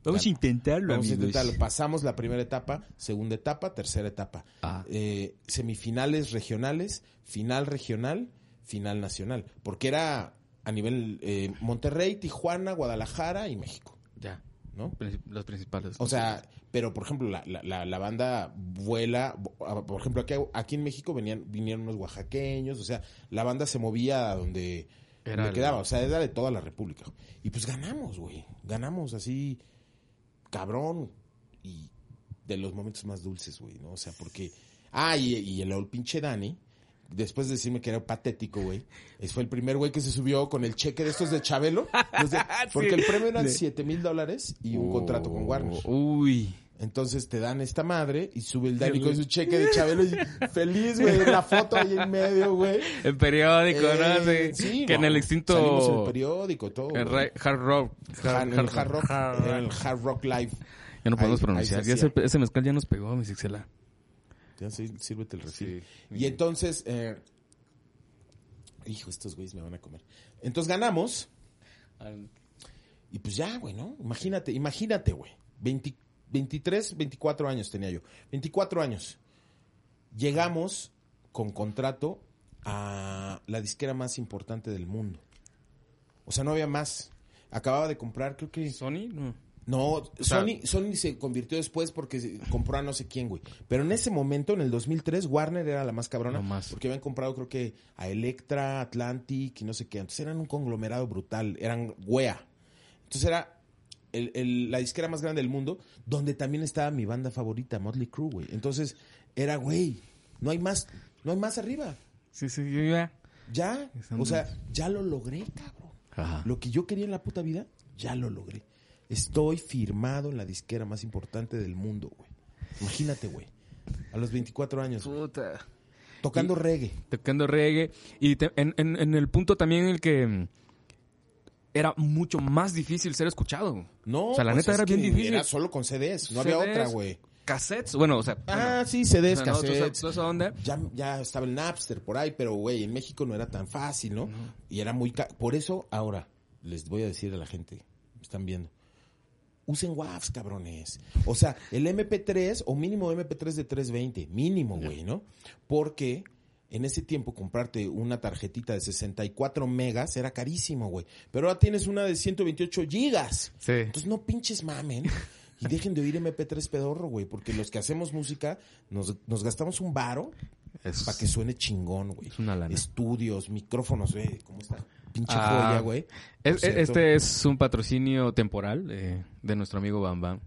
Vamos a intentarlo, Vamos a intentarlo. Pasamos la primera etapa, segunda etapa, tercera etapa. Ah. Eh, semifinales regionales, final regional, final nacional. Porque era a nivel eh, Monterrey, Tijuana, Guadalajara y México, Ya. ¿No? Los principales. O sea, pero por ejemplo, la, la, la, banda vuela, por ejemplo, aquí, aquí en México venían, vinieron unos oaxaqueños, o sea, la banda se movía a donde, Era donde quedaba, o sea, era de toda la República. Y pues ganamos, güey, ganamos así, cabrón, y de los momentos más dulces, güey, ¿no? O sea, porque, ah, y, y el, el pinche Dani, después de decirme que era patético, güey, fue el primer güey que se subió con el cheque de estos de Chabelo, porque el premio eran Sí. 7 mil dólares y un contrato con Warner. Uy. Entonces te dan esta madre y sube el Dani con su cheque de Chabelo y feliz, güey, la foto ahí en medio, güey. El periódico, ¿no? Eh, Sí. sí, que en el Salimos en el extinto... periódico, todo. el hard rock. Hard, hard rock, Hard era el hard rock live. Ya no podemos Ahí- pronunciar. ahí se Ya ese, mezcal ya nos pegó, mi Sixela. Ya sí, sírvete el refil. Sí. Y entonces, eh, hijo, estos güeyes me van a comer. Entonces ganamos y pues ya, güey, ¿no? Imagínate, imagínate, güey. 20 23, 24 años tenía yo. 24 años. Llegamos con contrato a la disquera más importante del mundo. O sea, no había más. Acababa de comprar, creo que... ¿Sony? No. No, sea- Sony, Sony se convirtió después porque compró a no sé quién, güey. Pero en ese momento, en el 2003, Warner era la más cabrona. Lo más. Porque habían comprado, creo que, a Electra, Atlantic y no sé qué. Entonces eran un conglomerado brutal. Eran wea. Entonces era el- el- la disquera más grande del mundo, donde también estaba mi banda favorita, Motley Crue, güey. Entonces era, güey, no hay más, no hay más arriba. Sí, sí, yo ya. Ya, o sea, ya lo logré, cabrón. Ajá. Lo que yo quería en la puta vida, ya lo logré. Estoy firmado en la disquera más importante del mundo, güey. Imagínate, güey. A los 24 años, güey. Puta. tocando reggae. Tocando reggae. Y te- en, en- en el punto también en el que mm, era mucho más difícil ser escuchado. No, O sea, la pues neta era bien difícil. Era solo con CDs, no había otra, güey. Cassettes, bueno, o sea. Ah, bueno, sí, CDs, cassettes. onda. Ya, ya estaba el Napster por ahí, pero güey, en México no era tan fácil, ¿no? Y era muy... Por eso, ahora, les voy a decir a la gente, me están viendo, usen WAVs, cabrones. O sea, el MP3 o mínimo MP3 de 320, mínimo, güey, ¿no? Porque en ese tiempo comprarte una tarjetita de 64 megas era carísimo, güey. Pero ahora tienes una de 128 gigas. Sí. Entonces no pinches mamen y dejen de oír MP3 pedorro, güey, porque los que hacemos música nos, nos gastamos un varo para que suene chingón, güey. Es una lana. Estudios, micrófonos, güey, ¿cómo está? Pinche Ah, joya, güey. Es- este es un patrocinio temporal eh, de nuestro amigo Bam Bam.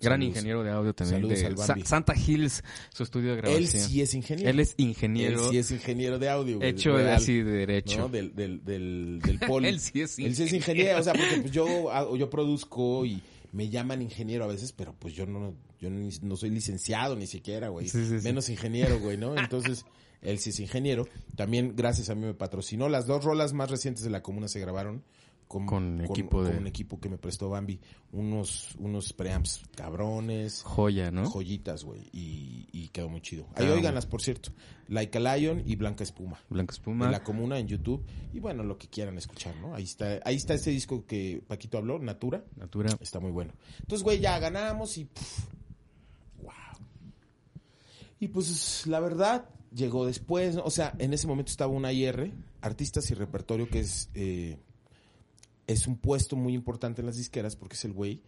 Gran Saludos. ingeniero de audio también. Saludos de al Sa-. Santa Hills, su estudio de Él grabación. sí es ingeniero. Él es ingeniero. Él sí es ingeniero de audio, güey. hecho real, así de derecho. ¿no? Del, del, del, del poli. Él sí es Él sí es ingeniero, o sea, porque pues yo, yo produzco y me llaman ingeniero a veces, pero pues yo no, yo no soy licenciado ni siquiera, güey. Sí, sí, sí. Menos ingeniero, güey, ¿no? Entonces, él sí es ingeniero. También, gracias a mí, me patrocinó. Las dos rolas más recientes de la comuna se grabaron con, Con con- equipo de- con un equipo que me prestó Bambi unos, unos preamps cabrones, Joya, ¿no? joyitas, güey, y, y quedó muy chido. Ahí Ah. oiganlas, por cierto. Like a Lion y Blanca Espuma. Blanca espuma. De la comuna en YouTube. Y bueno, lo que quieran escuchar, ¿no? Ahí está, ahí está ese disco que Paquito habló, Natura. Natura. Está muy bueno. Entonces, güey, ya ganamos y. pff, wow. Y pues, la verdad, llegó después. ¿no? O sea, en ese momento estaba una IR, Artistas y Repertorio, que es. eh, es un puesto muy importante en las disqueras porque es el güey,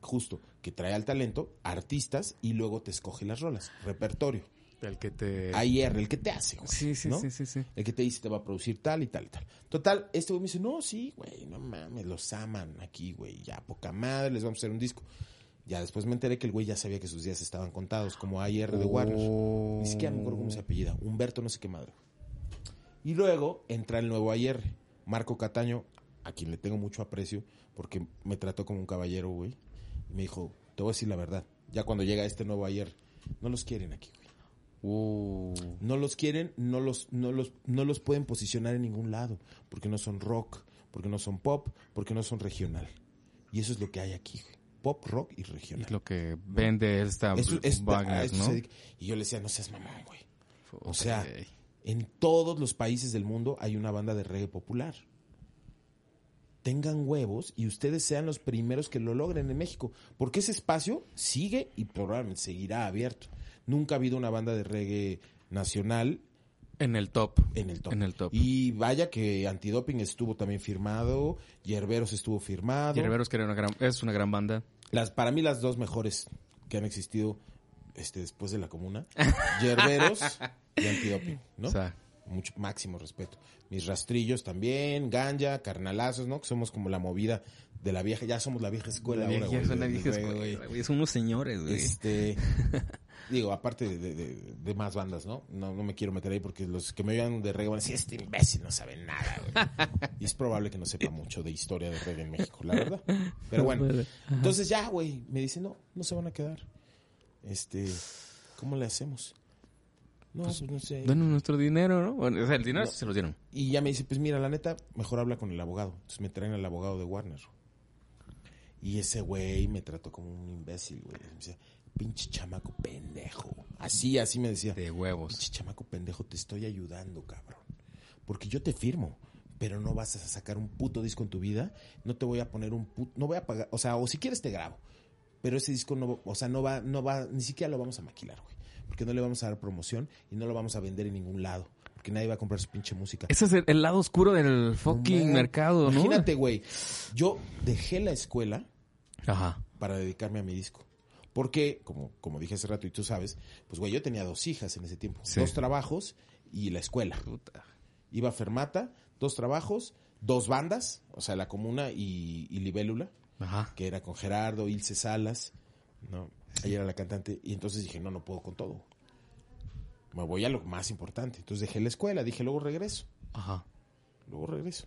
justo, que trae al talento, artistas y luego te escoge las rolas. Repertorio. El que te... AIR, el que te hace, güey. Sí, sí, ¿no? sí, sí, sí. El que te dice te va a producir tal y tal y tal. Total, este güey me dice, no, sí, güey, no mames, los aman aquí, güey, ya poca madre, les vamos a hacer un disco. Ya después me enteré que el güey ya sabía que sus días estaban contados, como AIR de Warner. Ni siquiera me acuerdo cómo se apellida, Humberto no sé qué madre. Y luego entra el nuevo AIR, Marco Cataño, a quien le tengo mucho aprecio, porque me trató como un caballero, güey. Y me dijo, te voy a decir la verdad, ya cuando llega este nuevo AIR, no los quieren aquí, güey. Uh, No los quieren, no los, no los, no los pueden posicionar en ningún lado, porque no son rock, porque no son pop, porque no son regional. Y eso es lo que hay aquí, güey. Pop, rock y regional. es lo que vende esta Eso es- a Wagner, ¿no? Y yo le decía, no seas mamón, güey. O sea, en todos los países del mundo hay una banda de reggae popular. Tengan huevos y ustedes sean los primeros que lo logren en México. Porque ese espacio sigue y probablemente seguirá abierto. Nunca ha habido una banda de reggae nacional En el top. en el top. En el top. Y vaya que Antidoping estuvo también firmado, Yerberos estuvo firmado. Y Herberos, que era una gran, es una gran banda. Las, para mí las dos mejores que han existido este, después de la comuna, Yerberos y Antidoping, ¿no? O sea, Mucho máximo respeto. Mis rastrillos también, Ganja, Carnalazos, ¿no? Que somos como la movida de la vieja, ya somos la vieja escuela ahora, del vieja escuela, güey. Son unos señores, güey. Este, digo, aparte de, de- de- de más bandas, ¿no? ¿no? No me quiero meter ahí porque los que me oigan de reggae van a decir, este imbécil no sabe nada, güey. Y es probable que no sepa mucho de historia de reggae en México, la verdad. Pero bueno, entonces ya, güey, me dice, no, no se van a quedar. Este, ¿cómo le hacemos? No, pues no sé. Denos nuestro dinero, ¿no? Bueno, o sea, el dinero No. se lo dieron. Y ya me dice, pues mira, la neta, mejor habla con el abogado. Entonces me traen al abogado de Warner. Y ese güey me trató como un imbécil, güey. Me decía, pinche chamaco pendejo. Así, así me decía. De huevos. Pinche chamaco pendejo, te estoy ayudando, cabrón. Porque yo te firmo, pero no vas a sacar un puto disco en tu vida. No te voy a poner un puto, no voy a pagar, o sea, o si quieres te grabo. Pero ese disco no, o sea, no va, no va, ni siquiera lo vamos a maquilar, güey. Porque no le vamos a dar promoción y no lo vamos a vender en ningún lado. Porque nadie va a comprar su pinche música. Ese es el, el lado oscuro del fucking No, mercado, ¿no? Imagínate, güey. Yo dejé la escuela Ajá. para dedicarme a mi disco. Porque, como, como dije hace rato y tú sabes, pues, güey, yo tenía dos hijas en ese tiempo. Sí. Dos trabajos y la escuela. Puta. Iba a Fermata, dos trabajos, dos bandas, o sea, La Comuna y, y Libélula, Ajá. que era con Gerardo, Ilse Salas, ¿no? Ella era la cantante. Y entonces dije, no, no puedo con todo. Me voy a lo más importante. Entonces dejé la escuela, dije, luego regreso. Ajá. Luego regreso.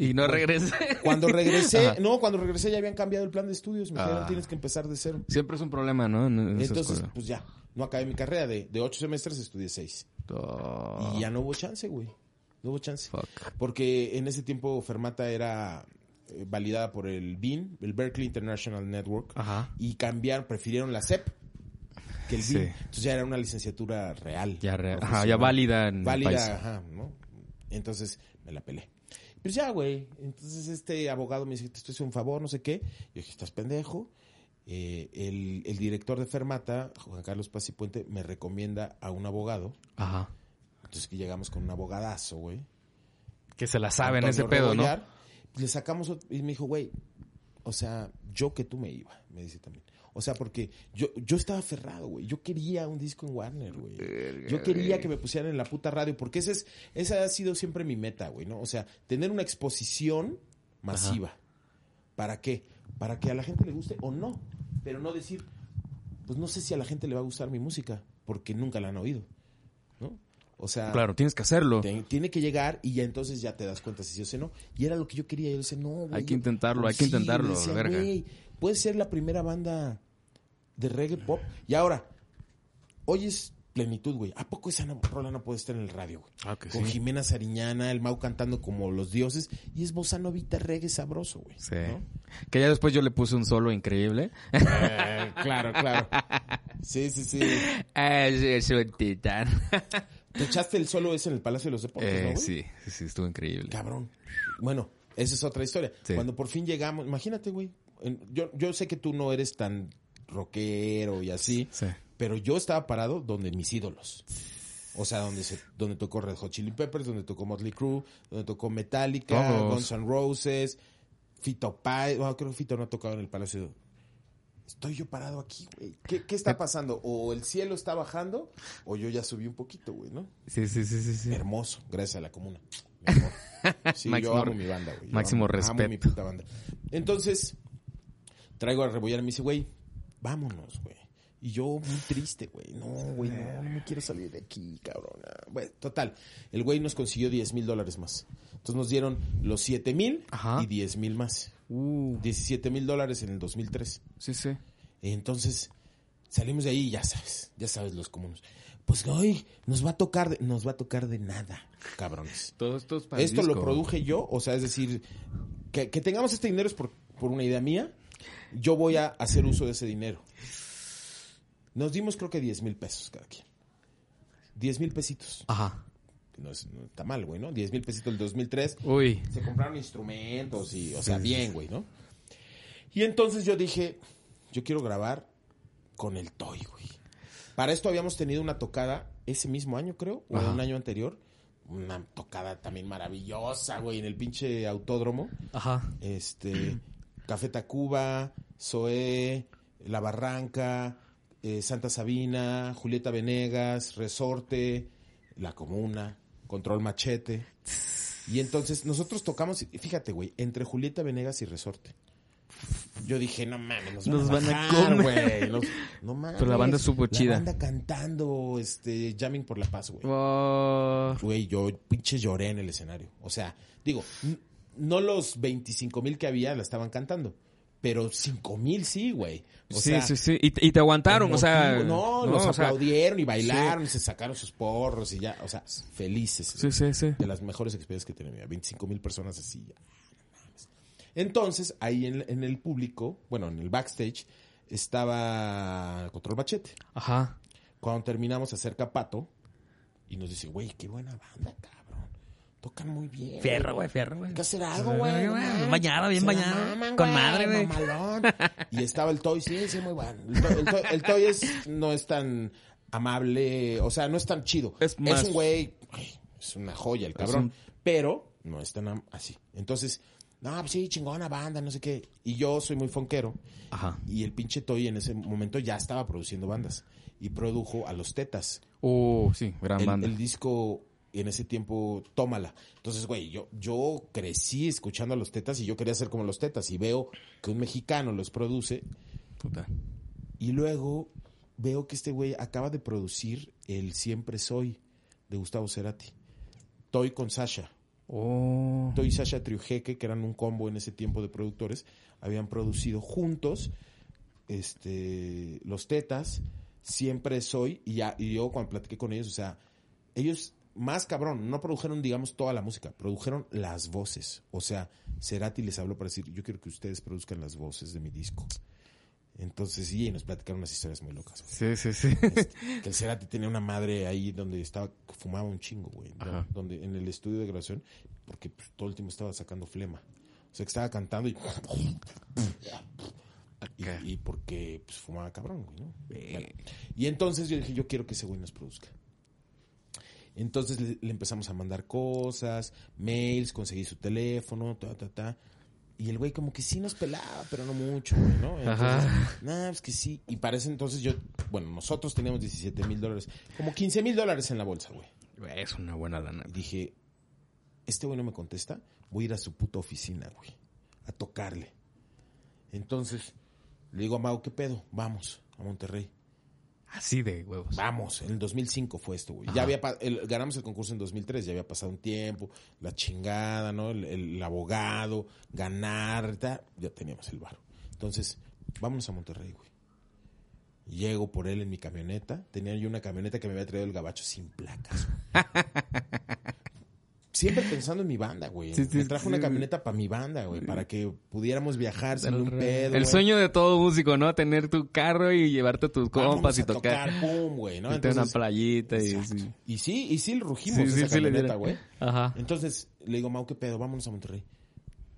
Y no regresé. Cuando regresé, Ajá. no, cuando regresé ya habían cambiado el plan de estudios. Me dijeron, Ah. tienes que empezar de cero. Siempre es un problema, ¿no? En- Entonces, escuela. pues ya, no acabé mi carrera. De, de ocho semestres estudié seis. Oh, Y ya no hubo chance, güey. No hubo chance. fuck. Porque en ese tiempo Fermata era eh, validada por el BIN, el Berkeley International Network. Ajá. Y cambiaron, prefirieron la CEP que el Sí. BIN. Entonces ya era una licenciatura real. Ya, re- ajá, ya válida en el país. Válida, ajá, ¿no? Entonces me la pelé. Pues ya, güey. Entonces este abogado me dice, te estoy haciendo un favor, no sé qué. Yo dije, estás pendejo. Eh, el, el director de Fermata, Juan Carlos Paz y Puente, me recomienda a un abogado. Ajá. Entonces que llegamos con un abogadazo, güey. Que se la saben ese pedo, ¿no? Rebollar. Le sacamos y me dijo, güey, o sea, yo que tú me iba, me dice también. O sea, porque yo, yo estaba aferrado, güey. Yo quería un disco en Warner, güey. Yo quería que me pusieran en la puta radio, porque esa, es, esa ha sido siempre mi meta, güey, ¿no? O sea, tener una exposición masiva. ¿Para qué? Para que a la gente le guste o no. Pero no decir, pues no sé si a la gente le va a gustar mi música, porque nunca la han oído, ¿no? O sea, Claro, tienes que hacerlo. te- tiene que llegar y ya entonces ya te das cuenta si sí o si no. Y era lo que yo quería. Yo decía, no, güey. Hay que intentarlo, hay que Sí, intentarlo, le decía, verga. güey, puedes ser la primera banda de reggae pop. Y ahora, oyes plenitud, güey. ¿A poco esa no- rola no puede estar en el radio, güey? Ah, que Con sí. Jimena Sariñana, el Mau cantando como los dioses, y es bossa novita reggae sabroso, güey. Sí. ¿no? Que ya después yo le puse un solo increíble. Eh, claro, claro. Sí, sí, sí. es un titán. ¿Te echaste el solo ese en el Palacio de los Deportes, Eh, no, güey? sí, sí, sí, estuvo increíble. Cabrón. Bueno, esa es otra historia. Sí. Cuando por fin llegamos, imagínate, güey. Yo, yo sé que tú no eres tan rockero y así, Sí. pero yo estaba parado donde mis ídolos. O sea, donde se, donde tocó Red Hot Chili Peppers, donde tocó Motley Crue, donde tocó Metallica, Todos. Guns N' Roses, Fito Páez, bueno, creo que Fito no ha tocado en el Palacio. Estoy yo parado aquí, güey. ¿Qué, qué está pasando? O el cielo está bajando, o yo ya subí un poquito, güey, ¿no? Sí, sí, sí, sí. sí. Hermoso, gracias a la comuna. Mi amor. Sí, Máximo yo amo mi banda, güey. Yo máximo amo- respeto. Amo mi puta banda. Entonces, traigo a Rebollar y me dice, güey, vámonos, güey. Y yo muy triste, güey. No, güey, no, no me quiero salir de aquí, cabrón. Bueno, total. El güey nos consiguió 10 mil dólares más. Entonces nos dieron los 7 mil y 10 mil más. Uh, 17 mil dólares en el 2003. sí, sí. Entonces, salimos de ahí y ya sabes, ya sabes los comunes. Pues hoy nos va a tocar, de- nos va a tocar de nada, cabrones. Todo esto es para el Esto lo produje yo, o sea, es decir, que, que tengamos este dinero es por, por una idea mía. Yo voy a hacer uso de ese dinero. Nos dimos creo que 10 mil pesos cada quien. 10 mil pesitos. Ajá. No, es- no está mal, güey, ¿no? 10 mil pesitos el 2003. Uy. Se compraron instrumentos y, o sea, bien, güey, ¿no? Y entonces yo dije, yo quiero grabar con el Toy, güey. Para esto habíamos tenido una tocada ese mismo año, creo, o un año anterior. Una tocada también maravillosa, güey, en el pinche autódromo. Ajá. Este, Café Tacuba, Zoé, La Barranca, eh, Santa Sabina, Julieta Venegas, Resorte, La Comuna, Control Machete. Y entonces nosotros tocamos, fíjate, güey, entre Julieta Venegas y Resorte. Yo dije, no mames, nos, Nos van, van a a bajar, comer. güey. Nos- No mames. Pero la banda estuvo chida. La banda cantando, este, Jamming por la Paz, güey. Oh, Güey, yo pinche lloré en el escenario. O sea, digo, no los 25 mil que había la estaban cantando, pero 5 mil sí, güey. O sí, sea, sí, sí. Y, te- y te aguantaron, o sea. emotivo. No, los o sea, aplaudieron y bailaron y se sacaron sus porros y ya, o sea, felices. Sí, sí, sí. De las mejores experiencias que tenido. 25 mil personas así, ya. no. Entonces, ahí en, en el público, bueno, en el backstage, estaba Control Machete. Ajá. Cuando terminamos, acerca Pato y nos dice, güey, qué buena banda, cabrón. Tocan muy bien. Fierro, güey, fierro, güey. Que hacer algo, güey. Bañado, bien bañado. maman, Con madre, güey. Y estaba el Toy, sí, sí, muy bueno. El Toy, el Toy- el Toy es, no es tan amable, o sea, no es tan chido. Es Es, un güey, es una joya el cabrón, un- pero no es tan así. Entonces, no, pues sí, chingona banda, no sé qué. Y yo soy muy fonquero. Ajá. Y el pinche Toy en ese momento ya estaba produciendo bandas. Y produjo a Los Tetas. Uh, sí, gran El, banda. el disco en ese tiempo, tómala. Entonces, güey, yo, yo crecí escuchando a Los Tetas y yo quería ser como Los Tetas. Y veo que un mexicano los produce. Puta. Y luego veo que este güey acaba de producir el Siempre Soy de Gustavo Cerati. Toy con Sasha. Oh. Toy y Sasha Triujeque, que eran un combo en ese tiempo de productores, habían producido juntos este Los Tetas, Siempre Soy, y, ya, y yo cuando platiqué con ellos, o sea, ellos más cabrón, no produjeron, digamos, toda la música, produjeron las voces. O sea, Cerati les habló para decir, yo quiero que ustedes produzcan las voces de mi disco. Entonces, sí, y nos platicaron unas historias muy locas. güey. Sí, sí, sí. Este, que el Cerati tenía una madre ahí donde estaba, fumaba un chingo, güey. Donde, en el estudio de grabación, porque pues, todo el tiempo estaba sacando flema. O sea, que estaba cantando y... Y, y porque pues, fumaba cabrón, güey, ¿no? Bueno, y entonces yo dije, yo quiero que ese güey nos produzca. Entonces le, le empezamos a mandar cosas, mails, conseguí su teléfono, ta, ta, ta. Y el güey como que sí nos pelaba, pero no mucho, güey, ¿no? Entonces, nah, pues que sí. Y para ese entonces yo, bueno, nosotros teníamos 17 mil dólares, como 15 mil dólares en la bolsa, güey. Es una buena lana. Y dije, este güey no me contesta, voy a ir a su puta oficina, güey, a tocarle. Entonces, le digo a Mau, ¿qué pedo? Vamos a Monterrey. Así de huevos. Vamos, en el 2005 fue esto, güey. Ya había el- ganamos el concurso en 2003, ya había pasado un tiempo, la chingada, ¿no? El, el abogado, ganar, ya teníamos el bar. Entonces, vámonos a Monterrey, güey. Llego por él en mi camioneta. Tenía yo una camioneta que me había traído el gabacho sin placas. Siempre pensando en mi banda, güey. Sí, sí, me trajo sí, una camioneta para mi banda, güey. Para que pudiéramos viajar sin un pedo. el güey. sueño de todo músico, ¿no? Tener tu carro y llevarte tus compas y a tocar. pum, güey, ¿no? Irte a una Entonces, playita y sí. Y sí, y sí rugimos esa camioneta, güey. Ajá. Entonces le digo, Mau, ¿qué pedo? Vámonos a Monterrey.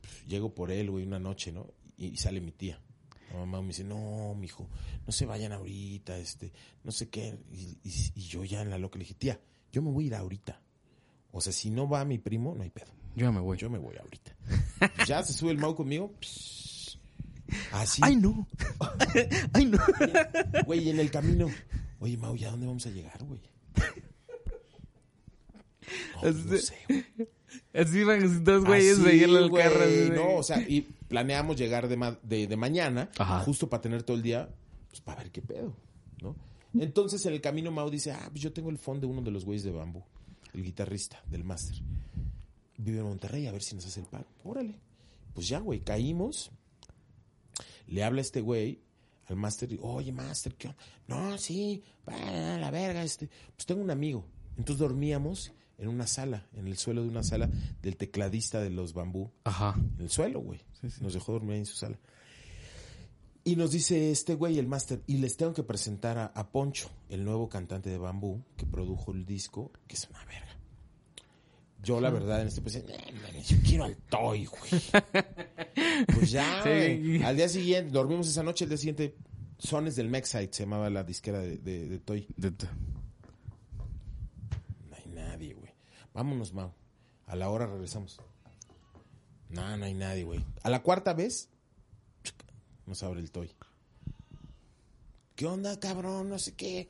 Pff, Llego por él, güey, una noche, ¿no? Y, y sale mi tía. La mamá me dice, no, mijo, no se vayan ahorita, este, no sé qué. Y, y- y yo ya en la loca le dije, tía, yo me voy a ir ahorita. O sea, si no va mi primo, no hay pedo. Yo me voy. Yo me voy ahorita. ya se sube el Mau conmigo. psh, así. ¡Ay, no! ¡Ay, no! Güey, en el camino. Oye, Mau, ¿ya dónde vamos a llegar, güey? No, pues no sé, güey. Así van dos güeyes veían el carro. No, o sea, y planeamos llegar de, ma- de, de mañana, Ajá. justo para tener todo el día, pues para ver qué pedo, ¿no? Entonces en el camino Mau dice, ah, pues yo tengo el phone de uno de los güeyes de bambú, el guitarrista del máster. Vive en Monterrey, a ver si nos hace el paro. Órale. Pues ya, güey, caímos. Le habla este güey al máster, y, oye, máster, ¿qué onda? No, sí, la verga, este. Pues tengo un amigo. Entonces dormíamos en una sala, en el suelo de una sala del tecladista de los bambú Ajá. en el suelo, güey. Nos dejó dormir ahí en su sala. Y nos dice este güey, el máster, y les tengo que presentar a, a Poncho, el nuevo cantante de Bambú, que produjo el disco, que es una verga. Yo, la verdad, en este pues, "Eh, mames, yo quiero al Toy, güey. Pues ya, Sí. güey. Al día siguiente, dormimos esa noche, el día siguiente, Sones del Mexite se llamaba la disquera de, de, de Toy. De- No hay nadie, güey. Vámonos, Mau. A la hora regresamos. No, no hay nadie, güey. A la cuarta vez, nos abre el toy. ¿Qué onda, cabrón? No sé qué.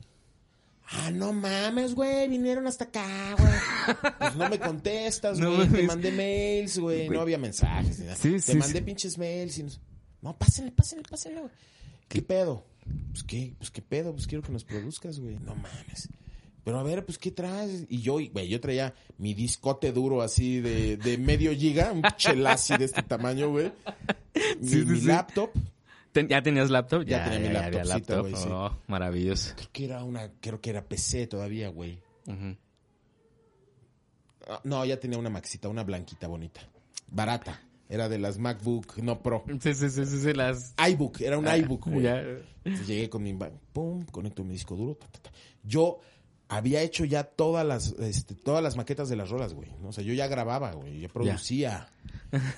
Ah, no mames, güey. Vinieron hasta acá, güey. Pues no me contestas, No güey. Te mandé mails, güey. No había mensajes ni nada. Sí, Te sí, mandé sí. pinches mails y no... No, pásenle, pásenle, pásenle, güey. ¿Qué pedo? Pues qué, pues qué pedo, pues quiero que nos produzcas, güey. No mames. Pero a ver, pues ¿qué traes? Y yo, güey, yo traía mi discote duro así de, de medio giga, un chelazi de este tamaño, güey. Mi, laptop, Ten- ¿Ya tenías laptop? Ya tenía mi laptopcito, güey, sí. Oh, maravilloso. creo que era una, creo que era PC todavía, güey. Ah, No, ya tenía una maxita, una blanquita bonita. Barata. Era de las MacBook, no Pro. Sí, sí, sí, sí, sí, las... iBook, era un iBook, güey. Ya. Entonces llegué con mi pum, conecto mi disco duro. ta, ta, ta. Yo había hecho ya todas las este, todas las maquetas de las rolas, güey. ¿no? O sea, yo ya grababa, güey, yo producía.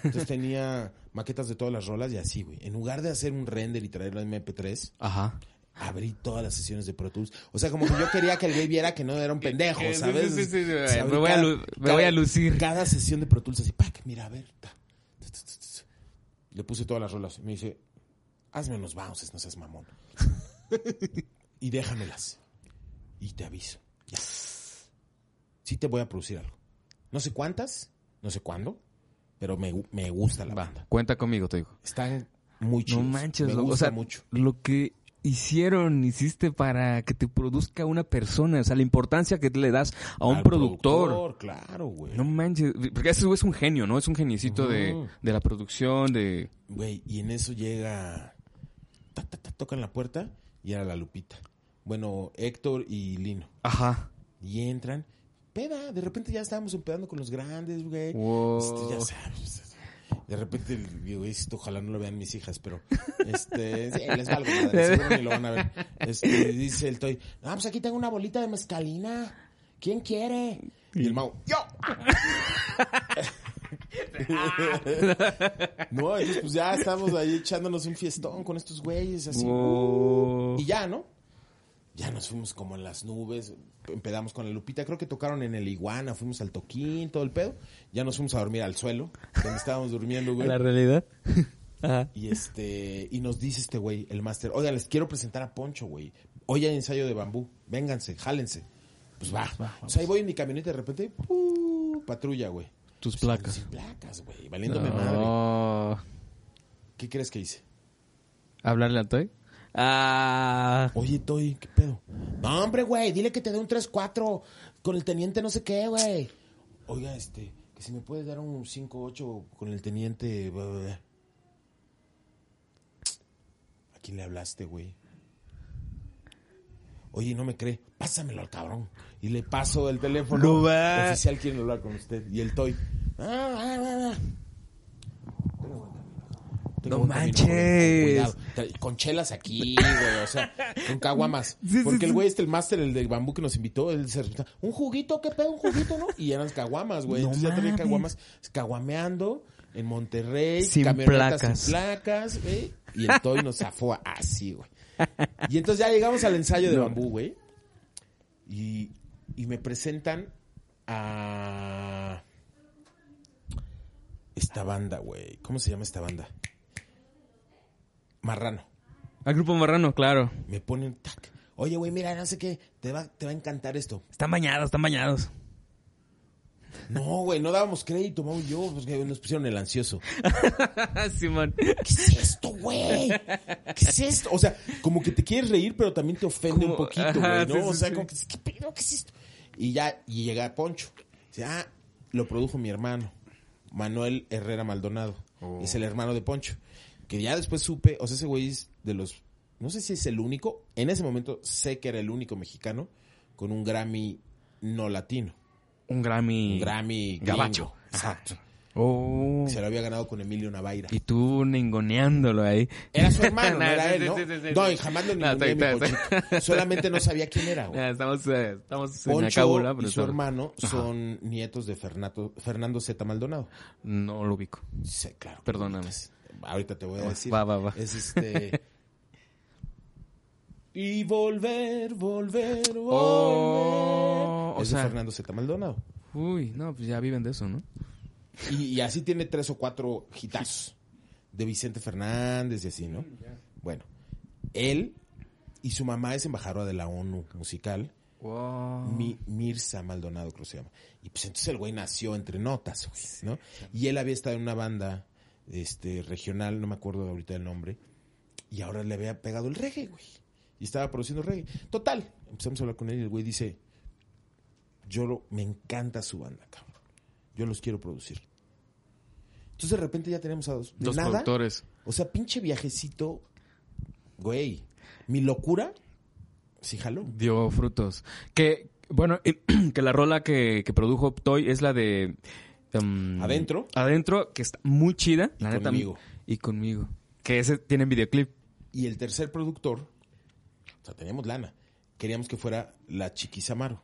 Entonces tenía maquetas de todas las rolas y así, güey. En lugar de hacer un render y traerlo en MP3, Ajá. abrí todas las sesiones de Pro Tools. O sea, como que yo quería que el güey viera que no era un pendejo, Sí, sí, ¿sabes? sí, sí, sí, O sea, me voy a cada- lu- me cada- voy a lucir. Cada sesión de Pro Tools así, pac, mira, a ver. ta. Le puse todas las rolas. Me dice, hazme unos bounces, no seas mamón. y déjamelas. Y te aviso. Ya. Sí te voy a producir algo. No sé cuántas, no sé cuándo, pero me, me gusta la Va, banda. cuenta conmigo, te digo. Están muy No manches, me loco, gusta o sea, mucho. lo que hicieron, hiciste para que te produzca una persona, o sea, la importancia que le das a un Al productor. Claro, güey. No manches, porque ese güey es un genio, ¿no? Es un geniecito de, de la producción, de... Güey, y en eso llega. Ta, ta, ta, tocan la puerta y era la Lupita. Bueno, Héctor y Lino. Ajá. Y entran. Peda, de repente ya estábamos empedando con los grandes, güey. Wow. Este, ya sabes. De repente, digo, esto ojalá no lo vean mis hijas, pero este, sí, les valgo madre, seguro ni lo van a ver. Este, dice el Toy, ah, pues aquí tengo una bolita de mezcalina. ¿Quién quiere? Y el Mau, ¡yo! no, pues ya estamos ahí echándonos un fiestón con estos güeyes, así. Wow. Y ya, ¿no? Ya nos fuimos como en las nubes, empedamos con la Lupita, creo que tocaron en el Iguana, fuimos al toquín, todo el pedo. Ya nos fuimos a dormir al suelo, donde estábamos durmiendo, güey. ¿La realidad? Ajá. Y este, y nos dice este güey, el máster, oiga, les quiero presentar a Poncho, güey. Hoy hay ensayo de bambú, vénganse, jálense. Pues va. O sea, ahí voy en mi camioneta y de repente, ¡pu! patrulla, güey. Tus Pues, placas. Sin placas, güey, valiéndome madre. ¿Qué crees que hice? ¿Hablarle al Toy? Ah. Oye, Toy, ¿qué pedo? No, hombre, güey, dile que te dé un 3-4 con el teniente no sé qué, güey. Oiga, este, que si me puedes dar un 5-8 con el teniente... bla, bla, bla. ¿A quién le hablaste, güey? Oye, no me cree, pásamelo al cabrón. Y le paso el teléfono. No. Oficial quiere hablar con usted. Y el Toy. Ah, ah, ah, ah. Tenga buen camino. No manches. con cuidado. Con chelas aquí, güey, o sea, con caguamas. Sí, sí, Porque el sí. güey este, el máster, el de bambú que nos invitó, él se un juguito, ¿qué pedo? Un juguito, ¿no? Y eran caguamas, güey. No Entonces ya tenía caguamas, caguameando en Monterrey, Sin placas. sin placas, güey. Y el Toy nos zafó así, güey. Y entonces ya llegamos al ensayo de bambú, güey. Y, y me presentan a esta banda, güey. ¿Cómo se llama esta banda? Marrano. Al grupo marrano, claro. Me ponen tac. Oye, güey, mira, no sé qué, te va, te va a encantar esto. Están bañados, están bañados. No, güey, no dábamos crédito, Mau y yo, porque nos pusieron el ansioso. Simón. ¿Qué es esto, güey? ¿Qué es esto? O sea, como que te quieres reír, pero también te ofende un poquito, güey, ¿no? sí, o sea, sí. como que, ¿qué pedo? ¿Qué es esto? Y ya, y llega Poncho. Dice, ah, lo produjo mi hermano, Manuel Herrera Maldonado. Oh. Es el hermano de Poncho. Que ya después supe, o sea, ese güey es de los, no sé si es el único, en ese momento sé que era el único mexicano con un Grammy no latino. Un Grammy. Un Grammy gringo. Gabacho. Exacto. Oh. Se lo había ganado con Emilio Navaira. Y tú ningoneándolo ahí. Era su hermano, no era sí, él, ¿no? sí, sí, sí, no, y jamás lo No, mi bien. Ponchito. Solamente no sabía quién era, güey. Estamos, eh, estamos en Poncho cábula, pero y su hermano son nietos de Fernando, Fernando Z. Maldonado. No lo ubico. Sí, claro. Perdóname. Ahorita te voy a decir. Va, va, va. Es este... y volver, volver, volver. Oh, o es de Fernando Z. Maldonado. Uy, no, pues ya viven de eso, ¿no? Y, y así tiene tres o cuatro hitazos. De Vicente Fernández y así, ¿no? Bueno, él y su mamá es embajadora de la ONU musical. Wow. Mi- Mirza Maldonado, creo que se llama. Y pues entonces el güey nació entre notas, güey, ¿no? Y él había estado en una banda este, regional, no me acuerdo ahorita el nombre, y ahora le había pegado el reggae, güey. Y estaba produciendo reggae. Total, empezamos a hablar con él y el güey dice, yo lo- me encanta su banda, cabrón. Yo los quiero producir. Entonces de repente ya tenemos a dos. Dos nada, productores. o sea, pinche viajecito, güey. Mi locura, sí jaló. Dio frutos. Que, bueno, que la rola que, que produjo Toy es la de... em, Adentro. Adentro, que está muy chida. Y la neta. conmigo. Y conmigo. Que ese tiene videoclip. Y el tercer productor, o sea, teníamos lana. Queríamos que fuera la Chiquis Amaro.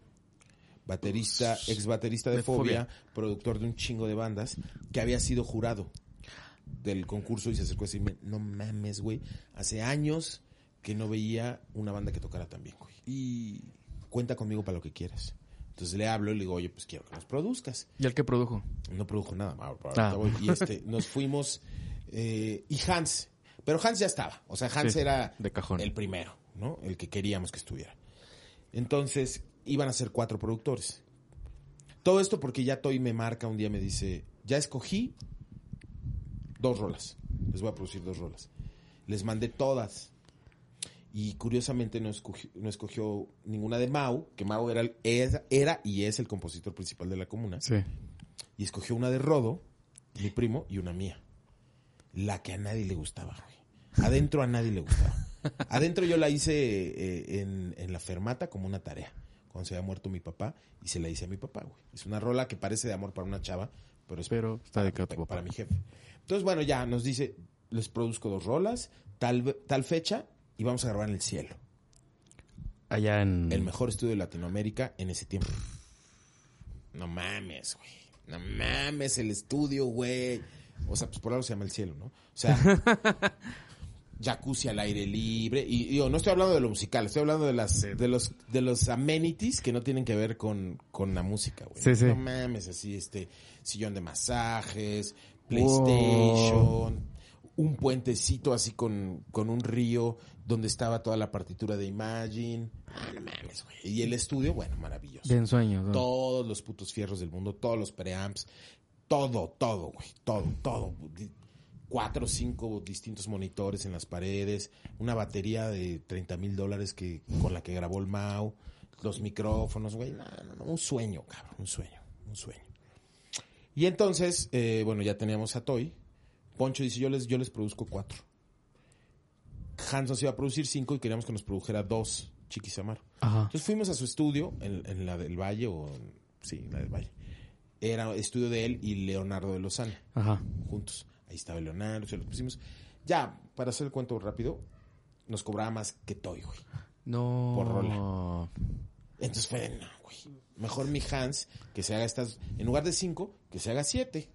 Baterista, ex baterista de, De Fobia, Fobia. productor de un chingo de bandas, que había sido jurado del concurso y se acercó a decirme, no mames, güey, hace años que no veía una banda que tocara tan bien, güey. Y cuenta conmigo para lo que quieras. Entonces le hablo y le digo, oye, pues quiero que nos produzcas. ¿Y el que produjo? No produjo nada. Ah. Y este, nos fuimos. eh, y Hans. Pero Hans ya estaba. O sea, Hans Sí, era de cajón. el primero, ¿no? El que queríamos que estuviera. Entonces, iban a ser cuatro productores. Todo esto porque ya Toy me marca un día, me dice, ya escogí dos rolas. Les voy a producir dos rolas. Les mandé todas. Y curiosamente no escogió, no escogió ninguna de Mau, que Mau era, el- era, era y es el compositor principal de la comuna Sí. y escogió una de Rodo, mi primo, y una mía. La que a nadie le gustaba, güey. Adentro a nadie le gustaba. Adentro yo la hice eh, en, en la fermata como una tarea. Cuando se había muerto mi papá, y se la hice a mi papá, güey. Es una rola que parece de amor para una chava, pero es Pero está para, para- para mi jefe. Entonces, bueno, ya nos dice, les produzco dos rolas, tal, tal fecha, y vamos a grabar en el cielo. Allá en... El mejor estudio de Latinoamérica en ese tiempo. No mames, güey. No mames el estudio, güey. O sea, pues por algo se llama el cielo, ¿no? O sea, jacuzzi al aire libre. Y digo, no estoy hablando de lo musical, estoy hablando de las, de los, de los amenities que no tienen que ver con, con la música, güey. Sí, sí. No mames, así, este, sillón de masajes, PlayStation, un puentecito así con, con un río donde estaba toda la partitura de Imagine. Ah, no mames, güey. Y el estudio, bueno, maravilloso. De ensueño. ¿no? Todos los putos fierros del mundo, todos los preamps, todo, todo, güey, todo, todo. Cuatro o cinco distintos monitores en las paredes, una batería de 30 mil dólares que, con la que grabó el Mau, los micrófonos, güey, no, no, no, un sueño, cabrón, un sueño, un sueño. Y entonces, eh, bueno, ya teníamos a Toy. Poncho dice, yo les, yo les produzco cuatro. Hans nos iba a producir cinco y queríamos que nos produjera dos Chiquisamaro. Ajá. Entonces fuimos a su estudio, en, en la del Valle, o en- sí, en la del Valle. Era estudio de él y Leonardo de Lozano, Ajá. juntos. Ahí estaba Leonardo, se los pusimos. Ya, para hacer el cuento rápido, nos cobraba más que Toy, güey. No. Por rola. Entonces fue, no, güey. Mejor mi Hans, que se haga estas, en lugar de cinco, que se haga siete.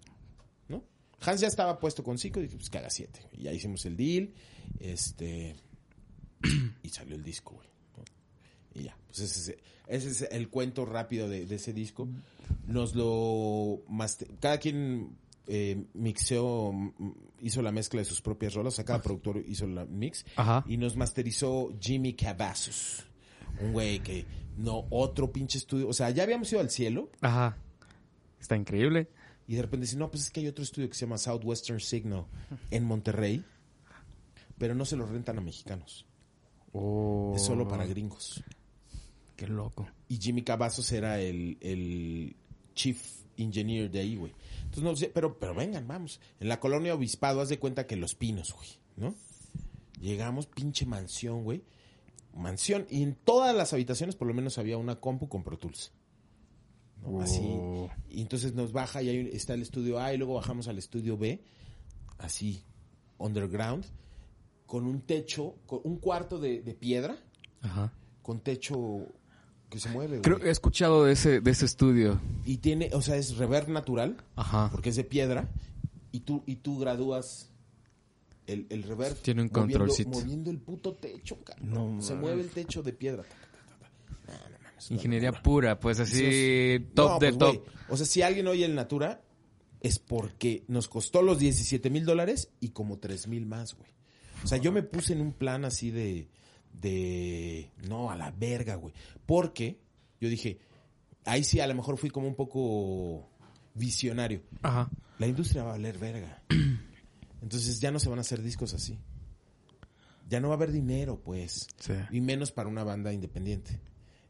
Hans ya estaba puesto con cinco, y dije, pues que haga siete. güey. Y ya hicimos el deal, este, y salió el disco, güey. ¿no? Y ya, pues ese es, ese es el cuento rápido de, de ese disco. Nos lo, master- cada quien eh, mixeó, hizo la mezcla de sus propias rolas, o sea, cada productor hizo la mix Ajá. y nos masterizó Jimmy Cavazos. Un güey que no, otro pinche estudio. O sea, ya habíamos ido al cielo Ajá. Está increíble. Y de repente dice, no, pues es que hay otro estudio que se llama Southwestern Signal en Monterrey, pero no se lo rentan a mexicanos. Oh. Es solo para gringos. Qué loco. Y Jimmy Cavazos era el, el chief engineer de ahí, güey. Entonces, no sé, pero, pero vengan, vamos. En la colonia Obispado, haz de cuenta que Los Pinos, güey, ¿no? Llegamos, pinche mansión, güey. Mansión. Y en todas las habitaciones por lo menos había una compu con Pro Tools. ¿No? Así. Oh. Y entonces nos baja y ahí está el estudio A y luego bajamos al estudio B. Así, underground. Con un techo, con un cuarto de, de piedra, Ajá. con techo que se mueve, Creo que he escuchado de ese, de ese estudio. Y tiene, o sea, es reverb natural, Ajá. porque es de piedra, y tú, y tú gradúas el, el reverb. Tiene un moviendo- controlcito. Moviendo el puto techo. No Se mueve el techo de piedra. Mames, Ingeniería locura. pura, pues así, Dios. top No, de pues, top. O sea, si alguien oye el Natura, es porque nos costó los 17 mil dólares y como 3 mil más, güey. O sea, yo me puse en un plan así de, de, no, a la verga, güey. Porque yo dije, ahí sí a lo mejor fui como un poco visionario. Ajá. La industria va a valer verga. Entonces ya no se van a hacer discos así. Ya no va a haber dinero, pues. Sí. Y menos para una banda independiente.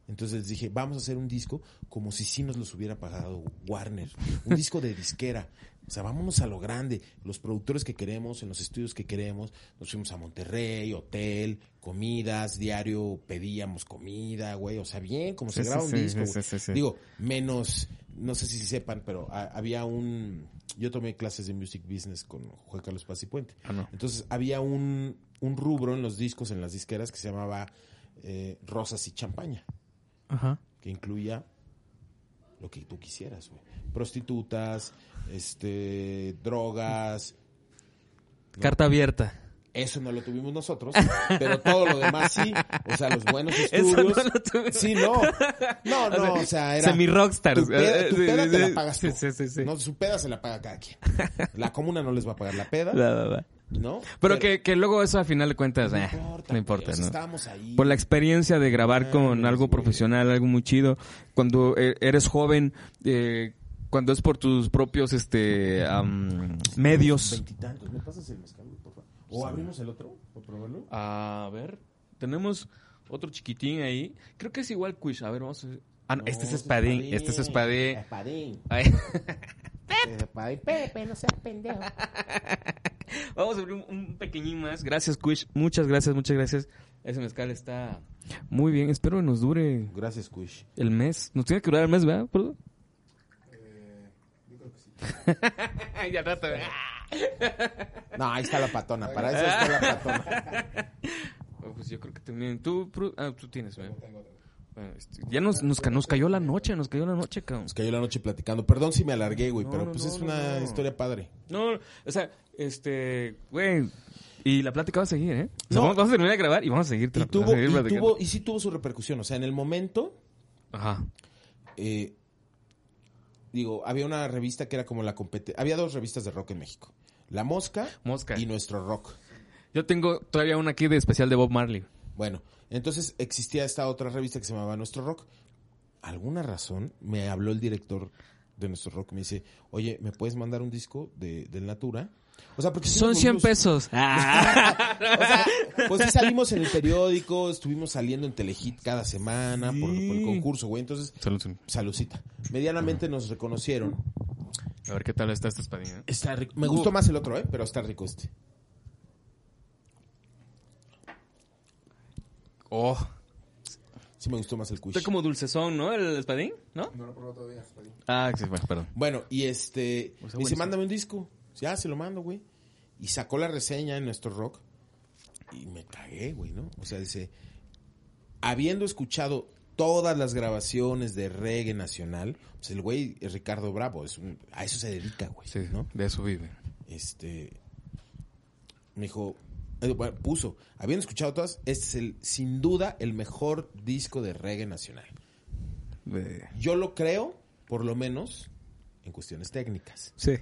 Entonces dije, vamos a hacer un disco como si sí nos los hubiera pagado Warner. Un disco de disquera. O sea, vámonos a lo grande. Los productores que queremos, en los estudios que queremos. Nos fuimos a Monterrey, hotel, comidas, diario pedíamos comida, güey. O sea, bien, como se Sí, graba sí, un disco. sí, güey. sí, sí. Digo, menos, no sé si sepan, pero ha- había un... Yo tomé clases de music business con Juan Carlos Paz y Puente. Ah, no. Entonces había un, un rubro en los discos, en las disqueras, que se llamaba eh, Rosas y Champaña, Ajá. que incluía lo que tú quisieras, güey. Prostitutas, este, drogas. Carta abierta. Eso no lo tuvimos nosotros, pero todo lo demás sí. O sea, los buenos Eso estudios. no lo. Sí, no. No, no, o sea, era. Semi-rockstars. Tu peda, tu Sí, peda sí, te sí. la pagas tú. Sí, sí, sí, sí. No, su peda se la paga cada quien. La comuna no les va a pagar la peda, va. ¿No? Pero que, que luego eso a final de cuentas, No eh, importa, no importa, güey, o sea, ¿no? Estábamos ahí. Por la experiencia de grabar Ah, con algo güey. profesional, algo muy chido. Cuando eh, eres joven, eh, cuando es por tus propios este am, medios. Veintitantos. ¿Me pasas el mezcal, por favor? ¿O abrimos el otro? ¿Por probarlo? A ver, tenemos otro chiquitín ahí. Creo que es igual Quish. A ver, vamos a ver. Ah, no, No, este es espadín. Este es espadín. Espadín. Ay. Espadín. Pepe, no seas pendejo. Vamos a abrir un, un pequeñín más. Gracias, Quish. Muchas gracias, muchas gracias. Ese mezcal está muy bien. Espero que nos dure Gracias, Quish. el mes. Nos tiene que durar el mes, ¿verdad? Perdón. ya rato. No, ahí está la patona. Para eso está la patona. Pues yo creo que también. Tú, ah, tú tienes, ¿verdad? Bueno, este, ya nos, nos, nos cayó la noche, nos cayó la noche, cabrón. Nos cayó la noche platicando. Perdón si me alargué, güey, No, pero no, pues no, es una historia padre. No, o sea, este, güey. Y la plática va a seguir, ¿eh? O sea, No. vamos, vamos a terminar de grabar y vamos a seguir, Y tuvo, a seguir y tuvo, y sí tuvo su repercusión. O sea, en el momento, Ajá. eh, digo, había una revista que era como la competencia. Había dos revistas de rock en México. La Mosca, Mosca. y Nuestro Rock. Yo tengo todavía una aquí de especial de Bob Marley. Bueno, entonces existía esta otra revista que se llamaba Nuestro Rock. Alguna razón me habló el director de Nuestro Rock. Me dice, oye, ¿me puedes mandar un disco de, del Natura? O sea, porque Son nos 100 volvimos- pesos. Ah. O sea, pues sí salimos en el periódico, estuvimos saliendo en Telehit cada semana por, por el concurso, güey. Entonces, Salud, salud. saludcita. Medianamente nos reconocieron. A ver qué tal está esta espadina. Está rico. Me gustó más el otro, ¿eh? Pero está rico este. Oh. Sí me gustó más el Kush. Está como dulcezón, ¿no? El espadín, ¿no? No lo probó todavía. bien. Ah, sí, bueno, perdón. Bueno, y este... O sea, dice, mándame un disco. Ya, se lo mando, güey. Y sacó la reseña en nuestro rock. Y me cagué, güey, ¿no? O sea, dice... Habiendo escuchado todas las grabaciones de reggae nacional, pues el güey es Ricardo Bravo, es un- a eso se dedica, güey, Sí, ¿no? de eso vive. Este... Me dijo... eh, bueno, puso, habiendo escuchado todas, este es el, sin duda, el mejor disco de reggae nacional. De- Yo lo creo, por lo menos, en cuestiones técnicas. Sí.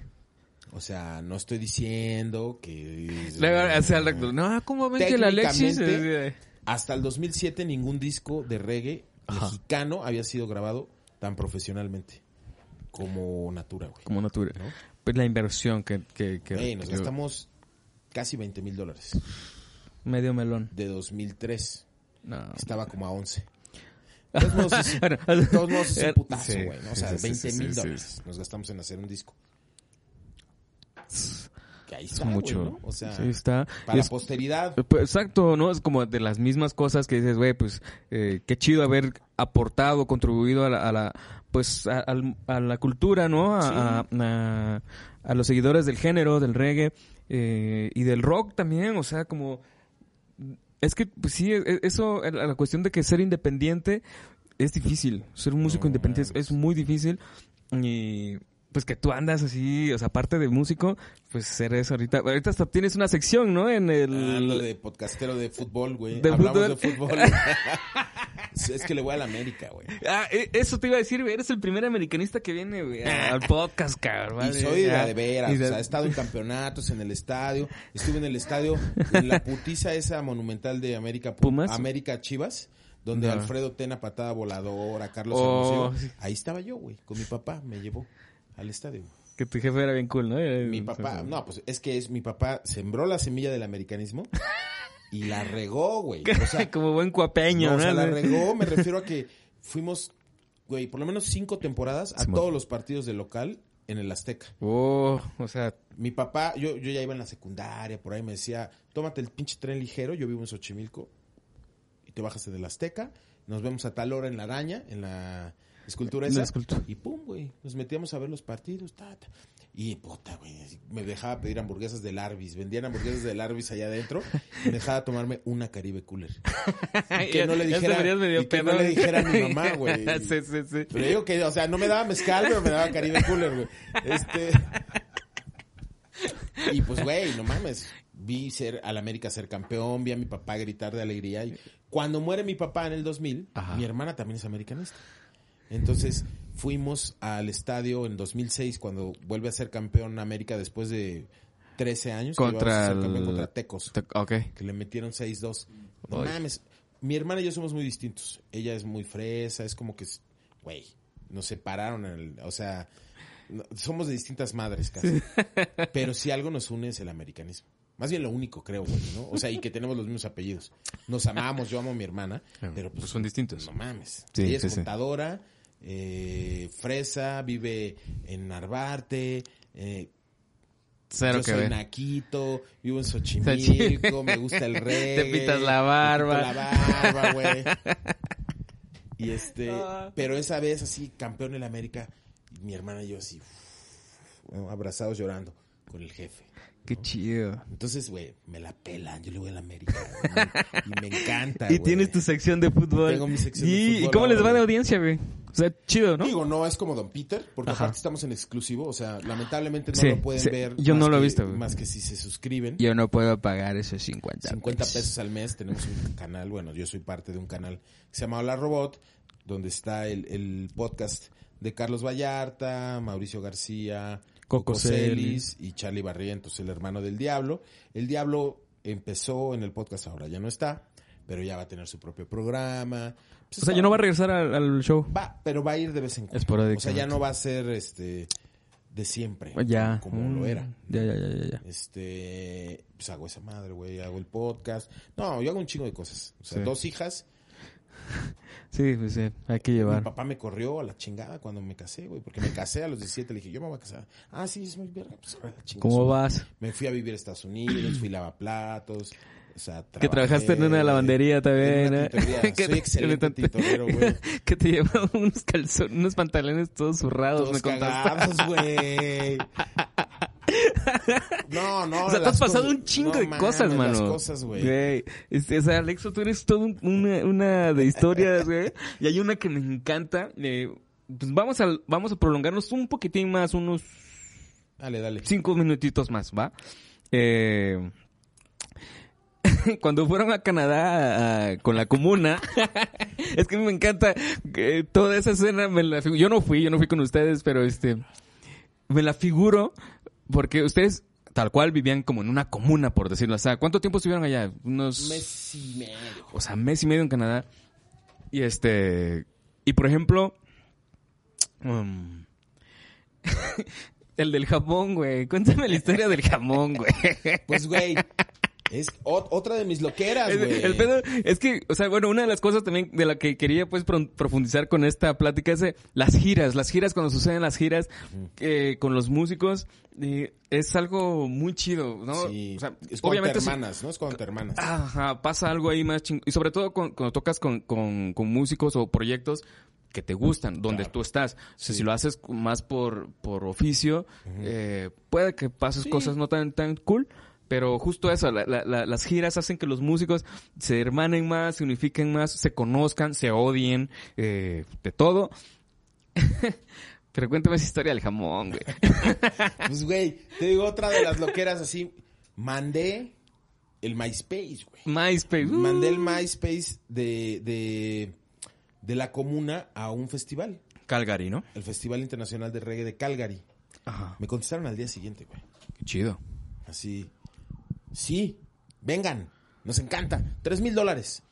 O sea, no estoy diciendo que... O sea, no, ¿cómo ven que el Alexis? Hasta el 2007 ningún disco de reggae Ajá. mexicano había sido grabado tan profesionalmente como Natura, güey. Como natura. ¿No? Pues la inversión que... que, que- Ey, nos que- gastamos casi 20 mil dólares. Medio melón. De 2003 No. estaba como a 11. De todos modos es, Bueno, de todos modos es un putazo, sí, güey. ¿no? O sí, sea, sí, sí, 20 sí, mil sí, dólares nos gastamos en hacer un disco. Que ahí Es está, mucho. O sea, está. para Es- la posteridad. Pues, exacto, ¿no? Es como de las mismas cosas que dices, güey, pues eh, qué chido haber aportado, contribuido a la, a la pues a, a la cultura, ¿no? A- a los seguidores del género, del reggae eh, y del rock también, o sea, como es que pues sí, e- eso la la cuestión de que ser independiente es difícil, ser un músico No independiente es, es muy difícil y pues que tú andas así, o sea, aparte de músico, pues eres ahorita, ahorita hasta tienes una sección, ¿no? En el Ando de podcastero de fútbol, güey. Hablamos fútbol. de fútbol. es que le voy a la América, güey. Ah, e- eso te iba a decir, güey. Eres el primer americanista que viene, güey, al podcast, cabrón. Y soy de la de veras. O sea, he estado en campeonatos, en el estadio. Estuve en el estadio, en la putiza esa monumental de América Pu- ¿Pumas? América Chivas, donde No. Alfredo Tena patada voladora, Carlos Oh. Ahí estaba yo, güey, con mi papá, me llevó al estadio. Que tu jefe era bien cool, ¿no? Mi papá, no, pues es que es mi papá sembró la semilla del americanismo y la regó, güey. O sea, Como buen cuapeño, no, o sea, la regó, me refiero a que fuimos, güey, por lo menos cinco temporadas a todos los partidos de local en el Azteca. Oh, o sea, Mi papá, yo, yo ya iba en la secundaria, por ahí me decía, tómate el pinche tren ligero, yo vivo en Xochimilco, y te bajas del Azteca, nos vemos a tal hora en la araña, en la escultura esa, escultura. y pum, güey, nos metíamos a ver los partidos, ta, ta. y puta, güey, me dejaba pedir hamburguesas del Arby's, vendían hamburguesas del Arby's allá adentro, y me dejaba tomarme una Caribe Cooler. Y que no le dijera, y que no le dijera a mi mamá, güey. sí, sí, sí. Pero digo que, o sea, no me daba mezcal, pero me daba Caribe Cooler, güey. Este. Y pues, güey, no mames. Vi ser al América ser campeón, vi a mi papá gritar de alegría. Y cuando muere mi papá en el 2000, Ajá. mi hermana también es americanista. Entonces fuimos al estadio en 2006 cuando vuelve a ser campeón América después de 13 años. Contra el- contra Tecos Te- Ok. que le metieron 6-2. No mames. Mi hermana y yo somos muy distintos. Ella es muy fresa, es como que, güey, nos separaron. en el- o sea, no- somos de distintas madres casi. Pero si algo nos une es el americanismo. Más bien lo único, creo, güey, ¿no? O sea, y que tenemos los mismos apellidos. Nos amamos, yo amo a mi hermana, pero pues, Pues son distintos. no mames. Sí, Ella es sí. contadora, eh, fresa, vive en Narvarte, eh, Cero yo que soy ver. naquito, vivo en Xochimilco, me gusta el reggae. Te pintas la barba. me la barba, güey. Y este, Ah. pero esa vez así, campeón en la América, mi hermana y yo así, uf, abrazados llorando con el jefe. Qué chido. Entonces, güey, me la pelan, yo le voy a la América. y me encanta, Y güey. tienes tu sección de fútbol. Tengo mi sección de y, fútbol ¿Y cómo les va ahora, de audiencia, güey? O sea, chido, ¿no? Digo, no es como Don Peter, porque Ajá. aparte estamos en exclusivo, o sea, lamentablemente no Sí, lo pueden sí, ver. yo no lo he visto, güey. Más que si se suscriben. Yo no puedo pagar esos 50 50 pesos al mes. Tenemos un canal, bueno, yo soy parte de un canal que se llama Hola Robot, donde está el, el podcast de Carlos Vallarta, Mauricio García, Coco Celis. Y Charlie Barrientos, el hermano del Diablo. El Diablo empezó en el podcast, ahora ya no está, pero ya va a tener su propio programa. Pues O sea, ya no va a regresar al, al show. Va, pero va a ir de vez en cuando. O sea, ya no va a ser este de siempre. Ya. Como Mm, lo era. Ya, ya, ya, ya. ya. Este, pues hago esa madre, güey, hago el podcast. No, yo hago un chingo de cosas. O sea, Sí. dos hijas. Sí, pues sí, hay que Mi llevar. papá me corrió a la chingada cuando me casé, güey, porque me casé a los 17, le dije, yo me voy a casar. Ah, sí, es muy verga, pues a la chingada. ¿Cómo vas? Me fui a vivir a Estados Unidos, fui lavaplatos, O sea, Que trabajaste en una trabajé lavandería también, ¿eh? Que Soy te- excelente tintorero, güey. que te llevaba unos calzones, unos pantalones todos zurrados, Todos me contaste. güey. No, no. O sea, te has pasado un chingo no de cosas, mano. Las cosas, güey. Este, o sea, Alexo, tú eres todo un- una, una de historias, güey. Y hay una que me encanta. eh, pues vamos a, vamos a prolongarnos un poquitín más, unos Dale, dale. cinco minutitos más, ¿va? Eh, cuando fueron a Canadá a- con la comuna, es que me encanta que toda esa escena, me la yo no fui, yo no fui con ustedes, pero este, me la figuro porque ustedes tal cual vivían como en una comuna, por decirlo así. ¿Cuánto tiempo estuvieron allá? Unos... Mes y medio. o sea, mes y medio en Canadá. Y este, y por ejemplo, um, el del jamón, güey. Cuéntame la historia del jamón, güey. Pues, güey, es ot- otra de mis loqueras, El, güey. el pedo es que, o sea, bueno, una de las cosas también de la que quería pues pro- profundizar con esta plática es de las giras, las giras cuando suceden las giras eh, con los músicos eh, es algo muy chido, ¿no? Sí, O sea, es cuando obviamente te hermanas, ¿no? Es cuando te hermanas. Ajá, pasa algo ahí más ching... Y sobre todo con- cuando tocas con, con, con músicos o proyectos que te gustan, donde Claro. tú estás. O sea, Sí. Si lo haces más por, por oficio, eh, puede que pases Sí. cosas no tan, tan cool. Pero justo eso, la- la- la- las giras hacen que los músicos se hermanen más, se unifiquen más, se conozcan, se odien, eh, de todo. Pero cuéntame esa historia del jamón, güey. Pues, güey, te digo otra de las loqueras así. Mandé el MySpace, güey. MySpace. uh. Mandé el MySpace de, de, de la comuna a un festival. Calgary, ¿no? El Festival Internacional de Reggae de Calgary. Ajá. Me contestaron al día siguiente, güey. Qué chido. Así. Sí, vengan. Nos encanta. Tres mil dólares.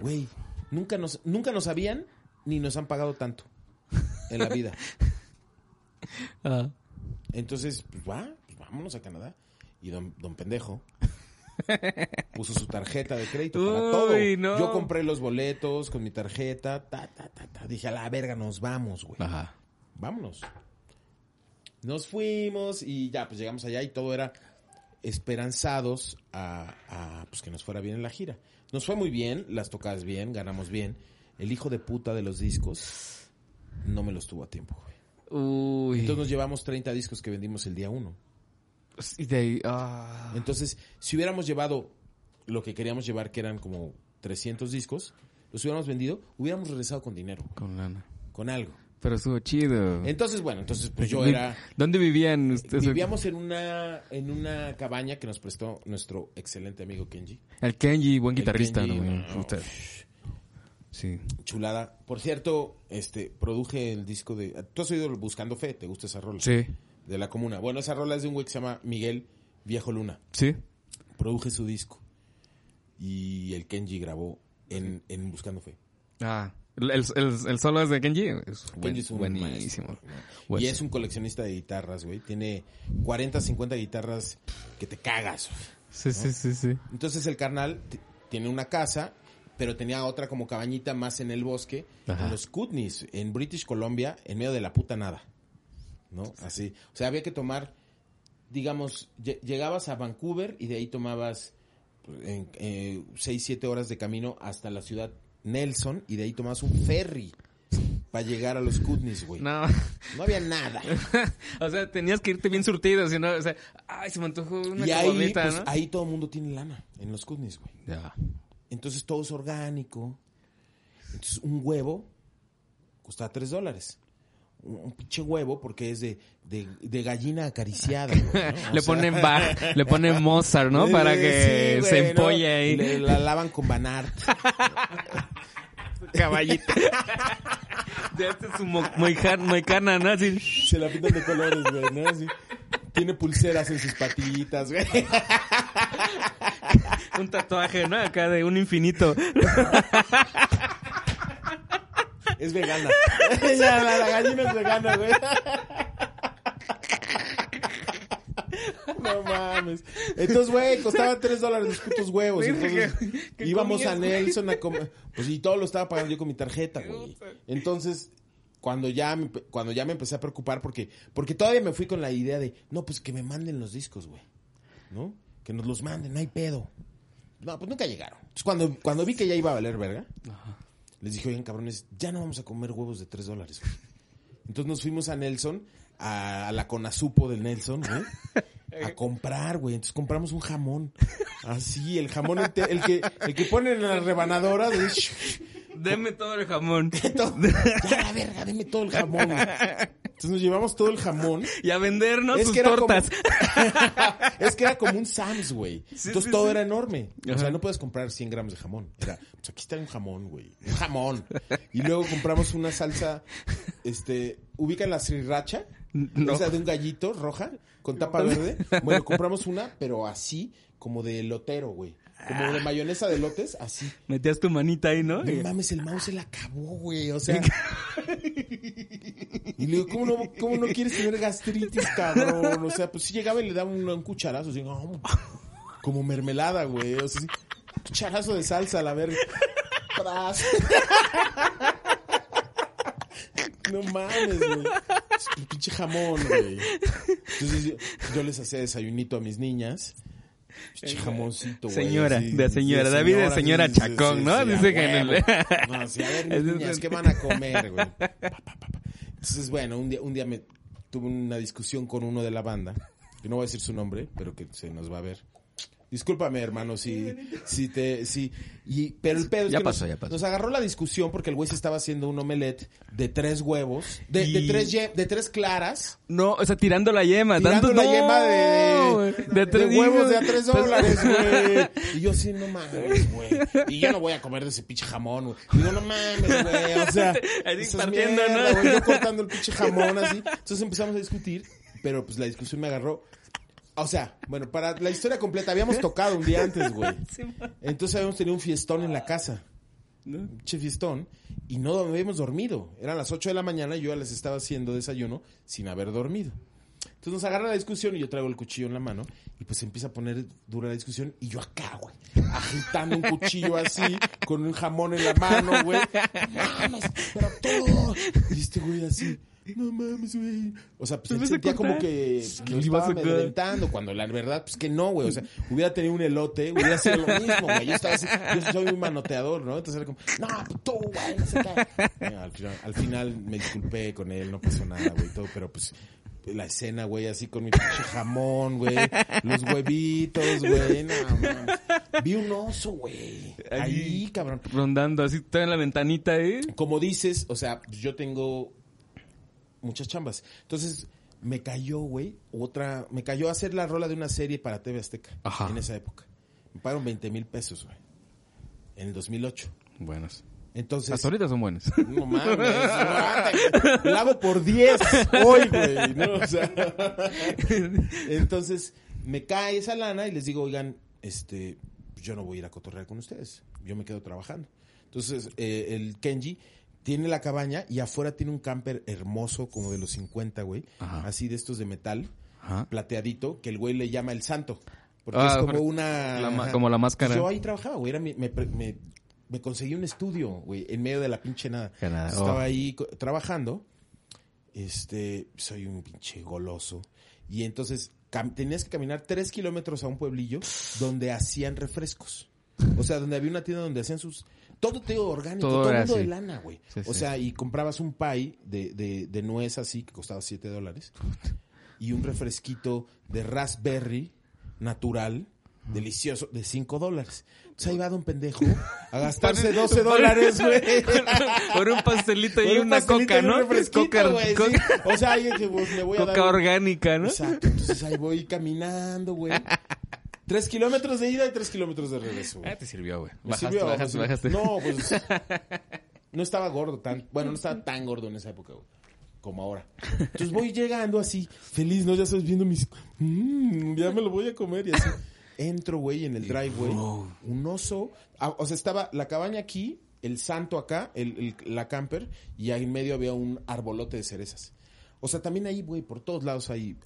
Güey, nunca nos, nunca nos habían ni nos han pagado tanto en la vida. Ah. Entonces, pues va, pues vámonos a Canadá. Y don, don pendejo puso su tarjeta de crédito para todo. no. Yo compré los boletos con mi tarjeta. Ta, ta, ta, ta. Dije, a la verga, nos vamos, güey. Ajá. Vámonos. Nos fuimos y ya, pues llegamos allá y todo era esperanzados a, a, pues que nos fuera bien en la gira. Nos fue muy bien, las tocadas bien, ganamos bien. El hijo de puta de los discos no me los tuvo a tiempo, güey. Uy. Entonces nos llevamos 30 discos que vendimos el día uno. Y de ahí, ah. Entonces, si hubiéramos llevado lo que queríamos llevar, que eran como 300 discos, los hubiéramos vendido, hubiéramos regresado con dinero, güey, Con lana. con algo. Pero estuvo chido. Entonces, bueno, entonces pues yo era... ¿Dónde vivían ustedes? Vivíamos en una, en una cabaña que nos prestó nuestro excelente amigo Kenji. El Kenji, buen guitarrista, Kenji, ¿no? no, Usted. Sí. Chulada. Por cierto, este, produje el disco de... Tú has oído Buscando Fe, ¿te gusta esa rola? Sí. De la comuna. Bueno, esa rola es de un güey que se llama Miguel Viejo Luna. Sí. Produje su disco. Y el Kenji grabó en, en Buscando Fe. Ah. El, el, solo es de Kenji. Es buen- Kenji es un buenísimo. maestro, ¿no? Y es un coleccionista de guitarras, güey. Tiene 40, 50 guitarras que te cagas. Sí, sí, sí, sí. Entonces el carnal tiene una casa, pero tenía otra como cabañita más en el bosque, Ajá. en los Kootenays, en British Columbia, en medio de la puta nada. ¿No? Así. O sea, había que tomar, digamos, lle- llegabas a Vancouver y de ahí tomabas pues, en, eh, seis, siete horas de camino hasta la ciudad Nelson y de ahí tomabas un ferry para llegar a los Kootenays, güey. No. No. había nada. o sea, tenías que irte bien surtido, si no, o sea, ay, se me antojó una y ahí, pues, ¿no? ahí todo el mundo tiene lana, en los Kootenays, güey. Ya. Entonces todo es orgánico. Entonces un huevo costaba tres dólares. Un, pinche huevo porque es de, de, de gallina acariciada. güey, ¿no? Le sea, ponen Bach, le ponen Mozart, ¿no? Para sí, que güey, se ¿no? empolle ahí. Le- la lavan con Banart. caballito. De este su mo- moicana, ¿no? Así. Se la pintan de colores, güey, ¿no? Así. Tiene pulseras en sus patitas, güey. Un tatuaje, ¿no? Acá de un infinito. Es vegana. Ya, la, la gallina es vegana, güey. No mames. Entonces, güey, costaban tres dólares los putos huevos. Entonces, ¿Qué- íbamos comías, a? Nelson a comer. Pues y todo lo estaba pagando yo con mi tarjeta, güey. Entonces, cuando ya, me, cuando ya me empecé a preocupar, porque, porque todavía me fui con la idea de, no, pues que me manden los discos, güey. ¿No? Que nos los manden, no hay pedo. No, pues nunca llegaron. Entonces, cuando, cuando vi que ya iba a valer verga, les dije, oigan, cabrones, ya no vamos a comer huevos de 3 dólares. güey". Entonces nos fuimos a Nelson, a, la Conazupo del Nelson, güey, a comprar, güey. Entonces compramos un jamón. Así, el jamón, el que, el que ponen en la rebanadora. De, Deme todo el jamón. todo. Ya, la verga, deme todo el jamón. Entonces nos llevamos todo el jamón. Y a vendernos Es sus que tortas. es que era como un Sam's, güey. Sí, Entonces sí, todo sí. era enorme. O sea, no puedes comprar 100 gramos de jamón. Era, pues aquí está un jamón, güey. Un jamón. Y luego compramos una salsa, este, ¿ubican la sriracha? No. Esa de un gallito roja con tapa verde. Bueno, compramos una, pero así, como de lotero, güey. Como de mayonesa de lotes, así. Metías tu manita ahí, ¿no? No mames, el mouse se la acabó, güey. O sea. y le digo, ¿cómo no, ¿cómo no quieres tener gastritis, cabrón? O sea, pues si llegaba y le daba un, un cucharazo, así, "Oh", como mermelada, güey. O sea, sí, cucharazo de salsa, a la verga. Tras. No mames, güey. Pinche jamón, güey. Entonces yo, yo les hacía desayunito a mis niñas. Pinche jamoncito, güey. Señora, así, de señora. David de señora sí, sí, Chacón, sí, ¿no? sí, Dice que el-. No, sí, a ver, niñas, ¿qué van a comer, güey? Entonces, bueno, un día, un día me tuve una discusión con uno de la banda, que no voy a decir su nombre, pero que se nos va a ver. Discúlpame, hermano, si, si te, si, y, pero el pedo es Ya que pasó, nos, ya pasó. nos agarró la discusión porque el güey se estaba haciendo un omelette de tres huevos, de, de tres, ye- de tres claras, No, o sea, tirando la yema. tirando la no, yema de, güey. de, tres huevos de a tres dólares, güey. Y yo así, no mames, güey. Y yo no voy a comer de ese pinche jamón, güey. Digo, no mames, güey. O sea, Así partiendo, mierda, ¿no? güey. Yo cortando el pinche jamón así. Entonces empezamos a discutir, pero pues la discusión me agarró. O sea, bueno, para la historia completa, habíamos tocado un día antes, güey. Entonces habíamos tenido un fiestón en la casa. Un fiestón. Y no habíamos dormido. Eran las 8 de la mañana y yo ya les estaba haciendo desayuno sin haber dormido. Entonces nos agarra la discusión y yo traigo el cuchillo en la mano y pues empieza a poner dura la discusión y yo acá, güey, agitando un cuchillo así, con un jamón en la mano, güey. Mames, pero todo. Y este güey así, no mames, güey. O sea, pues él sentía como que ¿Qué lo estaba amedrentando, cuando la verdad, pues que no, güey. O sea, hubiera tenido un elote, hubiera sido lo mismo, güey. Yo estaba así, yo soy un manoteador, ¿no? Entonces era como, no, pues tú, güey, no sé qué. Al final, al final me disculpé con él, no pasó nada, güey, todo, pero pues la escena, güey, así con mi pinche jamón, güey, los huevitos, güey, no. Vi un oso, güey, ahí, cabrón. Rondando así, toda en la ventanita, ¿eh? Como dices, o sea, yo tengo muchas chambas. Entonces, me cayó, güey, otra, me cayó hacer la rola de una serie para TV Azteca Ajá. en esa época. Me pagaron 20 mil pesos, güey, en el 2008. Buenos. Entonces, Hasta ahorita son buenos. no mames, no, la hago por 10 hoy, güey, ¿no? O sea, entonces me cae esa lana y les digo, oigan, este, yo no voy a ir a cotorrear con ustedes, yo me quedo trabajando. Entonces, eh, el Kenji tiene la cabaña y afuera tiene un camper hermoso, como de los 50, güey, Ajá. así de estos de metal, Ajá. plateadito, que el güey le llama el santo. Porque Ah, es como una... la como la máscara. Yo ahí trabajaba, güey. Era mi- me, me, me conseguí un estudio, güey, en medio de la pinche nada. Nada, Estaba oh. ahí trabajando. Este, soy un pinche goloso. Y entonces tenías que caminar tres kilómetros a un pueblillo donde hacían refrescos. O sea, donde había una tienda donde hacían sus... Todo todo orgánico, Todo todo, mundo de lana, güey. Sí, o sí. sea, y comprabas un pie de, de, de nuez así, que costaba 7 dólares. Y un refresquito de raspberry natural, delicioso, de 5 dólares. Entonces ahí va don pendejo a gastarse 12 dólares, güey. Por un pastelito y un una pastelito coca, y un ¿no? Coca, sí. coca, O sea, alguien que pues, me voy a coca dar... un- orgánica, ¿no? Exacto, entonces ahí voy caminando, güey. Tres kilómetros de ida y tres kilómetros de regreso, güey. Ah, te sirvió, güey. Bajaste, sirvió, bajaste, bajaste. No, pues no estaba gordo tan, bueno, no estaba tan gordo en esa época, güey, como ahora. Entonces voy llegando así, feliz, ¿no? Ya sabes, viendo mis, mm, ya me lo voy a comer y así. Entro, güey, en el driveway, un oso, ah, o sea, estaba la cabaña aquí, el santo acá, el, el- la camper, y ahí en medio había un arbolote de cerezas. O sea, también ahí, güey, por todos lados hay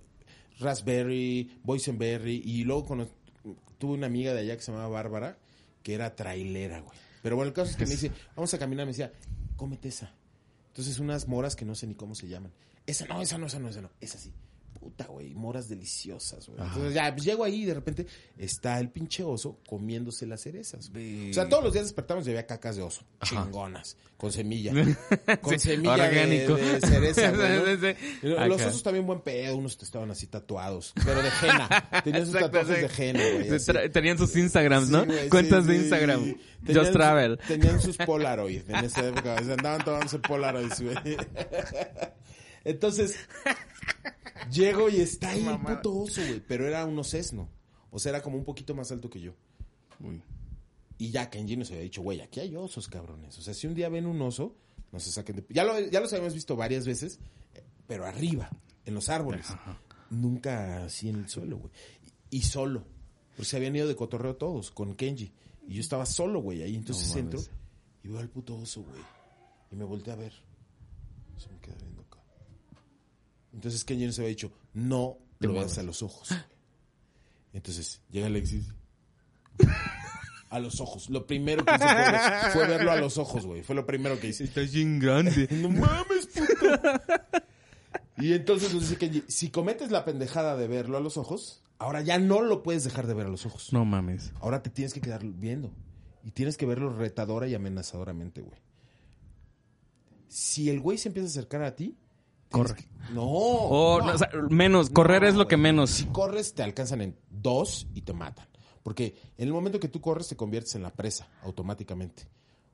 raspberry, boysenberry, y luego cono- tuve una amiga de allá que se llamaba Bárbara, que era trailera, güey. Pero bueno, el caso es que me dice, vamos a caminar, me decía, cómete esa. Entonces unas moras que no sé ni cómo se llaman. Esa no, esa no, esa no, esa no, esa sí. Puta, güey, moras deliciosas, güey. Entonces ya pues, llego ahí y de repente está el pinche oso comiéndose las cerezas. güey. O sea, todos los días despertamos y había cacas de oso, chingonas, con semilla. Con Sí, semilla de, orgánico. de cereza, sí. Y Los osos también buen pedo, unos estaban así tatuados, pero de henna. Tenían sus Exacto, tatuajes sí. de henna, güey. así. Tenían sus Instagrams, Sí, ¿no? güey, Cuentas de. Instagram. Tenían Just su- Travel. Tenían sus Polaroid en esa época. o sea, andaban tomándose Polaroids, güey. Entonces, llego y está ahí el puto oso, güey. Pero era un osesno. O sea, era como un poquito más alto que yo. Y ya Kenji nos había dicho, güey, aquí hay osos, cabrones. O sea, si un día ven un oso, no se saquen de... Ya, lo, ya los habíamos visto varias veces, eh, pero arriba, en los árboles. Nunca así en el suelo, güey. Y, y solo. Porque se habían ido de cotorreo todos, con Kenji. Y yo estaba solo, güey, ahí. Entonces No entro y veo al puto oso, güey. Y me volteé a ver. Se me queda. Entonces Kenji nos había dicho, no Te lo veas a los ojos. Entonces llega Alexis. A los ojos. Lo primero que hice fue, ver- fue verlo a los ojos, güey. Fue lo primero que hice. Está bien grande. No mames, puto. Y entonces nos dice Kenji, si cometes la pendejada de verlo a los ojos, ahora ya no lo puedes dejar de ver a los ojos. No mames. Ahora te tienes que quedar viendo. Y tienes que verlo retadora y amenazadoramente, güey. Si el güey se empieza a acercar a ti, Corre. que- No. Oh, no. no, o sea, menos. Correr No, es lo que menos. Si corres, te alcanzan en dos y te matan. Porque en el momento que tú corres, te conviertes en la presa automáticamente.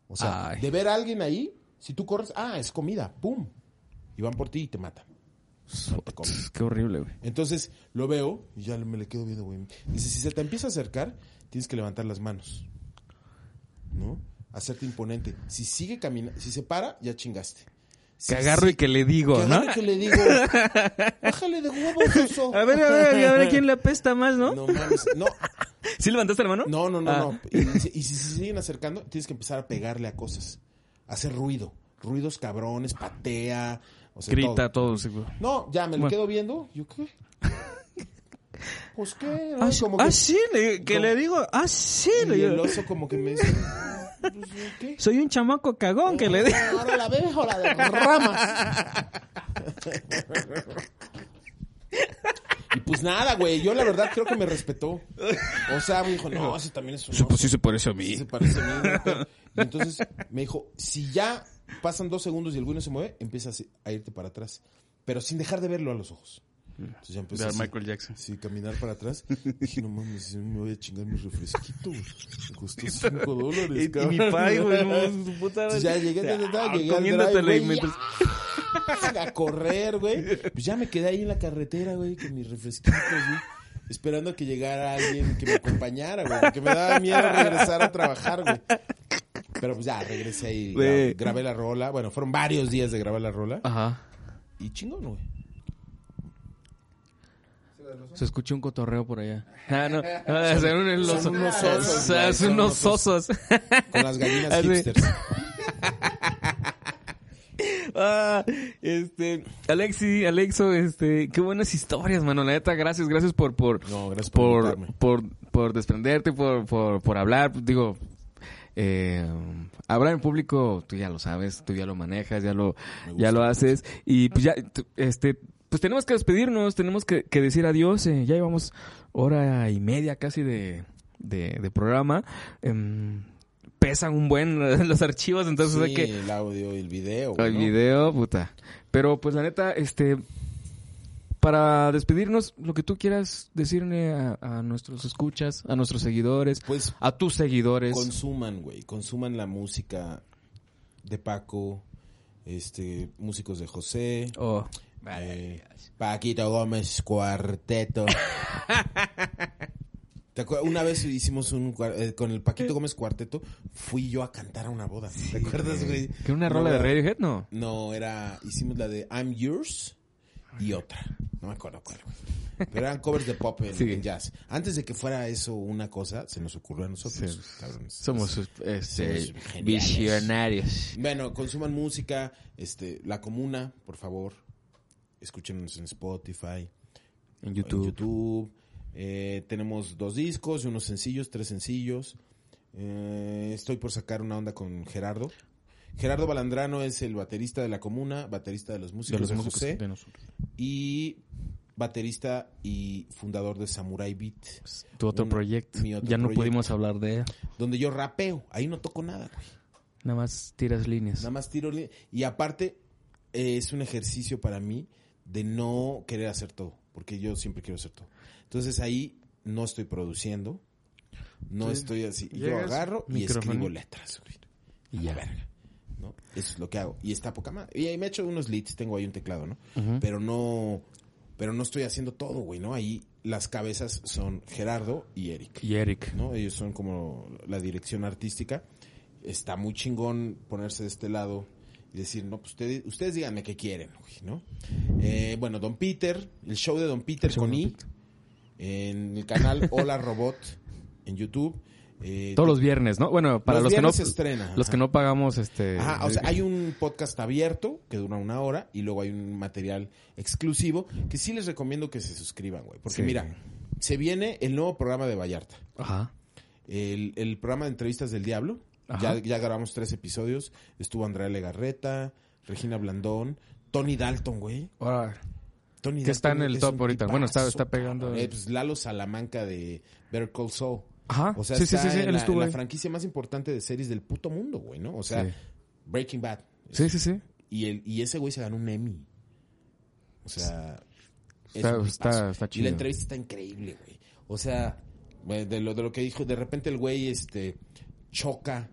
O sea, Ay. de ver a alguien ahí, si tú corres, ah, es comida, pum. Y van por ti y te matan. No te. Qué horrible, güey. Entonces lo veo y ya me le quedo viendo, güey. Dice, si se te empieza a acercar, tienes que levantar las manos. ¿No? Hacerte imponente. Si sigue caminando, si se para, ya chingaste. Si Que agarro y sí- que le digo, que ¿no? que le digo, bájale de huevos, oso. A ver, a ver, a ver a quién le apesta más, ¿no? No mames, no, ¿Sí levantaste la mano? no, no, no, Ah. no. Y, si se siguen acercando, tienes que empezar a pegarle a cosas. Hacer ruido. Ruidos cabrones, patea. O sea, Grita todo. todo, seguro. No, ya me lo Bueno. quedo viendo. ¿Yo qué? Pues qué, ¿no? Ah, Como ah, que- sí, le- que como- le digo, ah, sí, Y le el digo. oso como que me dice, ¿qué? Soy un chamaco cagón que le digo. Ahora la dejo, la de ramas. Y pues nada, güey, yo la verdad creo que me respetó. O sea, me dijo, no, ese también es un oso. pues sí se parece a mí. Sí se parece a mí. Y entonces me dijo, si ya pasan dos segundos y el güey no se mueve, empiezas a irte para atrás. Pero sin dejar de verlo a los ojos. Entonces ya empecé De así, Michael Jackson. Sí, caminar para atrás. Dije, no mames, me voy a chingar mi refresquito. Me costó cinco dólares, Y, y cabrón. mi pai, güey, no, Entonces ya llegué, ta, ta, Ah, llegué al drive, y mientras- ya, a correr, güey. Pues ya me quedé ahí en la carretera, güey, con mis refresquitos, güey. Esperando a que llegara alguien que me acompañara, güey. Porque me daba miedo regresar a trabajar, güey. Pero pues ya, regresé ahí, grabé la rola. Bueno, fueron varios días de grabar la rola. Ajá. Y chingón, güey. Se escuchó un cotorreo por allá. Ah, no. Ah, son unos son osos. unos osos, O sea, güey, son unos osos. Con las gallinas Así. hipsters. Ah, este, Alexi, Alexo, este, qué buenas historias, mano. La neta, gracias, gracias por, por, No, gracias por por, por, por desprenderte, por, por, por hablar. Digo, eh, hablar en público, tú ya lo sabes, tú ya lo manejas, ya lo, ya lo haces. Y pues ya, este, pues tenemos que despedirnos, tenemos que, que decir adiós. eh, ya llevamos hora y media casi de, de, de programa. Em, pesan un buen los archivos, entonces hay Sí, que el audio y el video, el ¿no? video, puta. Pero pues la neta, este, para despedirnos, lo que tú quieras decirle a, a nuestros escuchas, a nuestros seguidores, Pues a tus seguidores. consuman, güey, consuman la música de Paco, este, músicos de José, Oh, eh, Paquito Gómez Cuarteto. ¿Te acuerdas? Una vez hicimos un eh, con el Paquito Gómez Cuarteto, fui yo a cantar a una boda. ¿Te acuerdas, güey? ¿Que una rola de. Radiohead? No. No, era, hicimos la de I'm Yours y otra. No me acuerdo cuál. Pero eran covers de pop en, Sí. en jazz. Antes de que fuera eso una cosa, se nos ocurrió a nosotros, Sí. cabrones. Somos este, Somos visionarios. Bueno, consuman música, este, La Comuna, por favor. Escúchenos en Spotify, En en YouTube. YouTube. Eh, tenemos dos discos, unos sencillos, tres sencillos. Eh, estoy por sacar una onda con Gerardo. Gerardo Balandrano es el baterista de La Comuna, baterista de los músicos De de, los músicos José. de nosotros. Y baterista y fundador de Samurai Beat, Tu otro Un- proyecto. otro ya no proyecto. pudimos hablar de él. donde yo rapeo. Ahí no toco nada, güey. Nada más tiras líneas. Nada más tiro. li- Y aparte, eh, es un ejercicio para mí de no querer hacer todo, porque yo siempre quiero hacer todo. Entonces ahí no estoy produciendo, no Sí. estoy así. Yo agarro y micrófono. escribo letras. Y ya. la verga. ¿no? Eso es lo que hago. Y está poca madre. Y ahí me echo unos leads, tengo ahí un teclado, ¿no? Pero no. Pero no estoy haciendo todo, güey, ¿no? Ahí las cabezas son Gerardo y Eric. Y Eric. ¿no? Ellos son como la dirección artística. Está muy chingón ponerse de este lado y decir, no, pues ustedes, ustedes díganme qué quieren, güey, ¿no? Eh, bueno, Don Peter, el show de Don Peter con I, en el canal Hola Robot en YouTube. Eh, Todos los viernes, ¿no? Bueno, para los los, que no viernes se estrena, los ajá. que no pagamos este Ajá, o sea, hay un podcast abierto que dura una hora y luego hay un material exclusivo que sí les recomiendo que se suscriban, güey. Porque Sí. mira, se viene el nuevo programa de Vallarta. Ajá. el, el programa de entrevistas del Diablo. Ya, ya grabamos tres episodios. Estuvo Andrea Legarreta, Regina Blandón, Tony Dalton, güey. Ahora, Tony Que está en el top ahorita. Bueno, está- está pegando-. Eh, pues Lalo Salamanca de Better Call Saul. Ajá. O sea, sí, está sí, sí, en, la, en la franquicia más importante de series del puto mundo, güey, ¿no? O sea. Breaking Bad. Sí, sí, sí. Y, el, y ese güey se ganó un Emmy. O sea, es Está- está- está Y chido. la entrevista está increíble, güey. O sea, de lo, de lo que dijo, de repente el güey este, choca.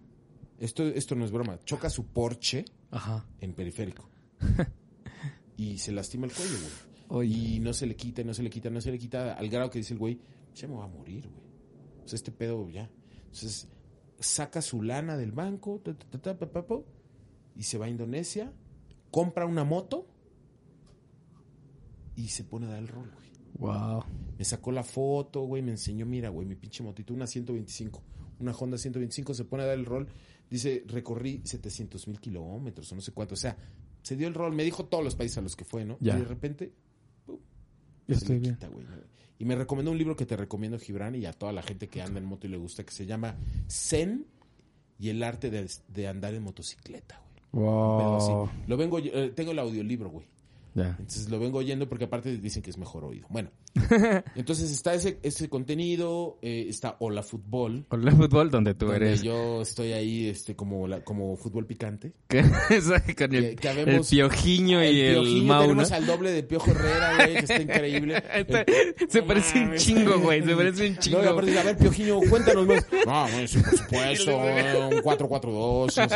Esto, esto no es broma. Choca su Porsche Ajá. en periférico. y se lastima el cuello, güey. Oye. Y no se le quita, no se le quita, no se le quita. Al grado que dice el güey, ya me va a morir, güey. O sea, este pedo ya. Entonces, saca su lana del banco, ta, ta, ta, ta, pa, pa, pa, y se va a Indonesia, compra una moto y se pone a dar el rol, güey. Wow. Me sacó la foto, güey, me enseñó, mira, güey, mi pinche motito, una 125, una Honda 125, se pone a dar el rol, dice, recorrí 700 mil kilómetros o no sé cuánto, o sea, se dio el rol, me dijo todos los países a los que fue, ¿no? Ya. Y de repente, Ya se estoy bien. quita, güey, ¿no? Y me recomendó un libro que te recomiendo, Gibran, y a toda la gente que anda en moto y le gusta, que se llama Zen y el arte de, de andar en motocicleta, güey. Así. Wow. Lo vengo, eh, tengo el audiolibro, güey. Ya. Entonces lo vengo oyendo porque aparte dicen que es mejor oído. Bueno, entonces está ese, ese contenido, eh, está Hola Fútbol, el fútbol donde tú donde eres. yo estoy ahí este como la, como fútbol picante. que- con el, Que- que habemos- el piojiño y el, Piojillo, Mauna. tenemos al doble de Piojo Herrera, güey, que está increíble. Está- se parece un mames. chingo, güey. Se parece un chingo. No, aparte, a ver, Piojiño, cuéntanos más. No, güey, sí, por supuesto, un 4-4-2. no sé.